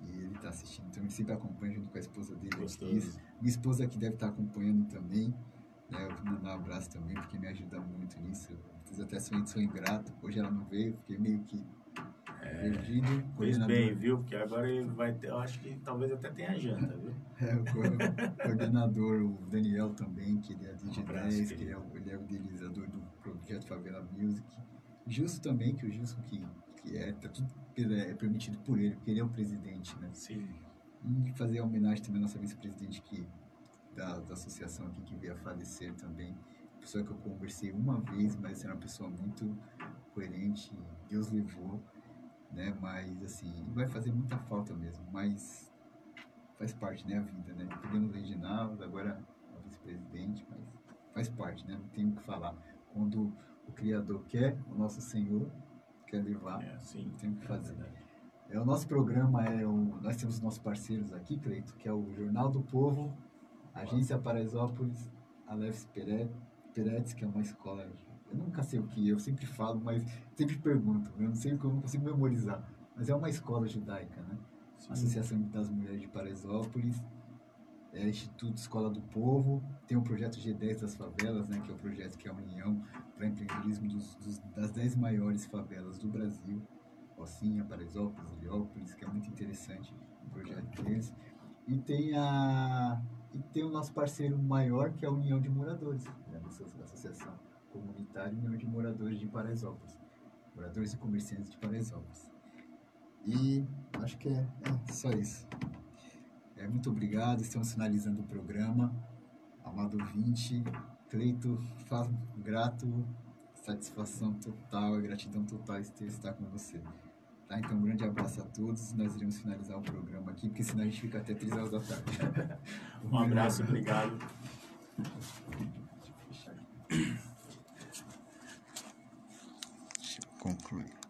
E ele tá assistindo, então ele sempre acompanha junto com a esposa dele. Gostoso. Minha esposa aqui deve estar acompanhando também. Né? Eu vou mandar um abraço também, porque me ajuda muito nisso. Fiz até sou, sou ingrato. Hoje ela não veio, fiquei meio que perdido. Fez bem, viu? Porque agora ele vai ter, eu acho que talvez até tenha janta, viu? [laughs] É, o co- coordenador, o Daniel também, que ele é do Um G10, abraço, que querido. ele é, o, ele é o idealizador do projeto Favela Music. Gilson também, que o Gilson que, que é, tá tudo é permitido por ele, porque ele é o presidente, né? Sim. E fazer a homenagem também à nossa vice-presidente que, da, da associação aqui, que veio a falecer também. Pessoa que eu conversei uma vez, mas era uma pessoa muito coerente, Deus levou, né? Mas, assim, vai fazer muita falta mesmo, mas faz parte, né, a vida, né? Perdemos o Reginaldo, agora é o vice-presidente, mas faz parte, né? Não tem o que falar. Quando o Criador quer, o nosso Senhor quer levar, É, sim. tem o que É fazer. verdade. É, o nosso programa é o. Nós temos nossos parceiros aqui, Cleito, que é o Jornal do Povo, Agência Paraisópolis, a Leves Pere- Peretes, que é uma escola. Eu nunca sei o que, eu sempre falo, mas sempre pergunto. Eu não sei o que eu não consigo memorizar. Mas é uma escola judaica, né? Sim. Associação das Mulheres de Paraisópolis, é, Instituto Escola do Povo, tem o projeto G10 das Favelas, né, que é o projeto que é a união para empreendedorismo dos, dos- das 10 maiores favelas do Brasil, Rocinha, Paraisópolis, Heliópolis, que é muito interessante o projeto deles. E tem, a, e tem o nosso parceiro maior, que é a União de Moradores, né, a Associação Comunitária União de Moradores de Paraisópolis, moradores e comerciantes de Paraisópolis. E acho que é, é só isso. É, muito obrigado, estamos finalizando o programa. Amado 20, Cleito, grato, satisfação total, gratidão total estar com você. Tá? Então, um grande abraço a todos. Nós iremos finalizar o programa aqui, porque senão a gente fica até 3 horas da tarde. [laughs] um abraço, obrigado. Deixa eu concluir.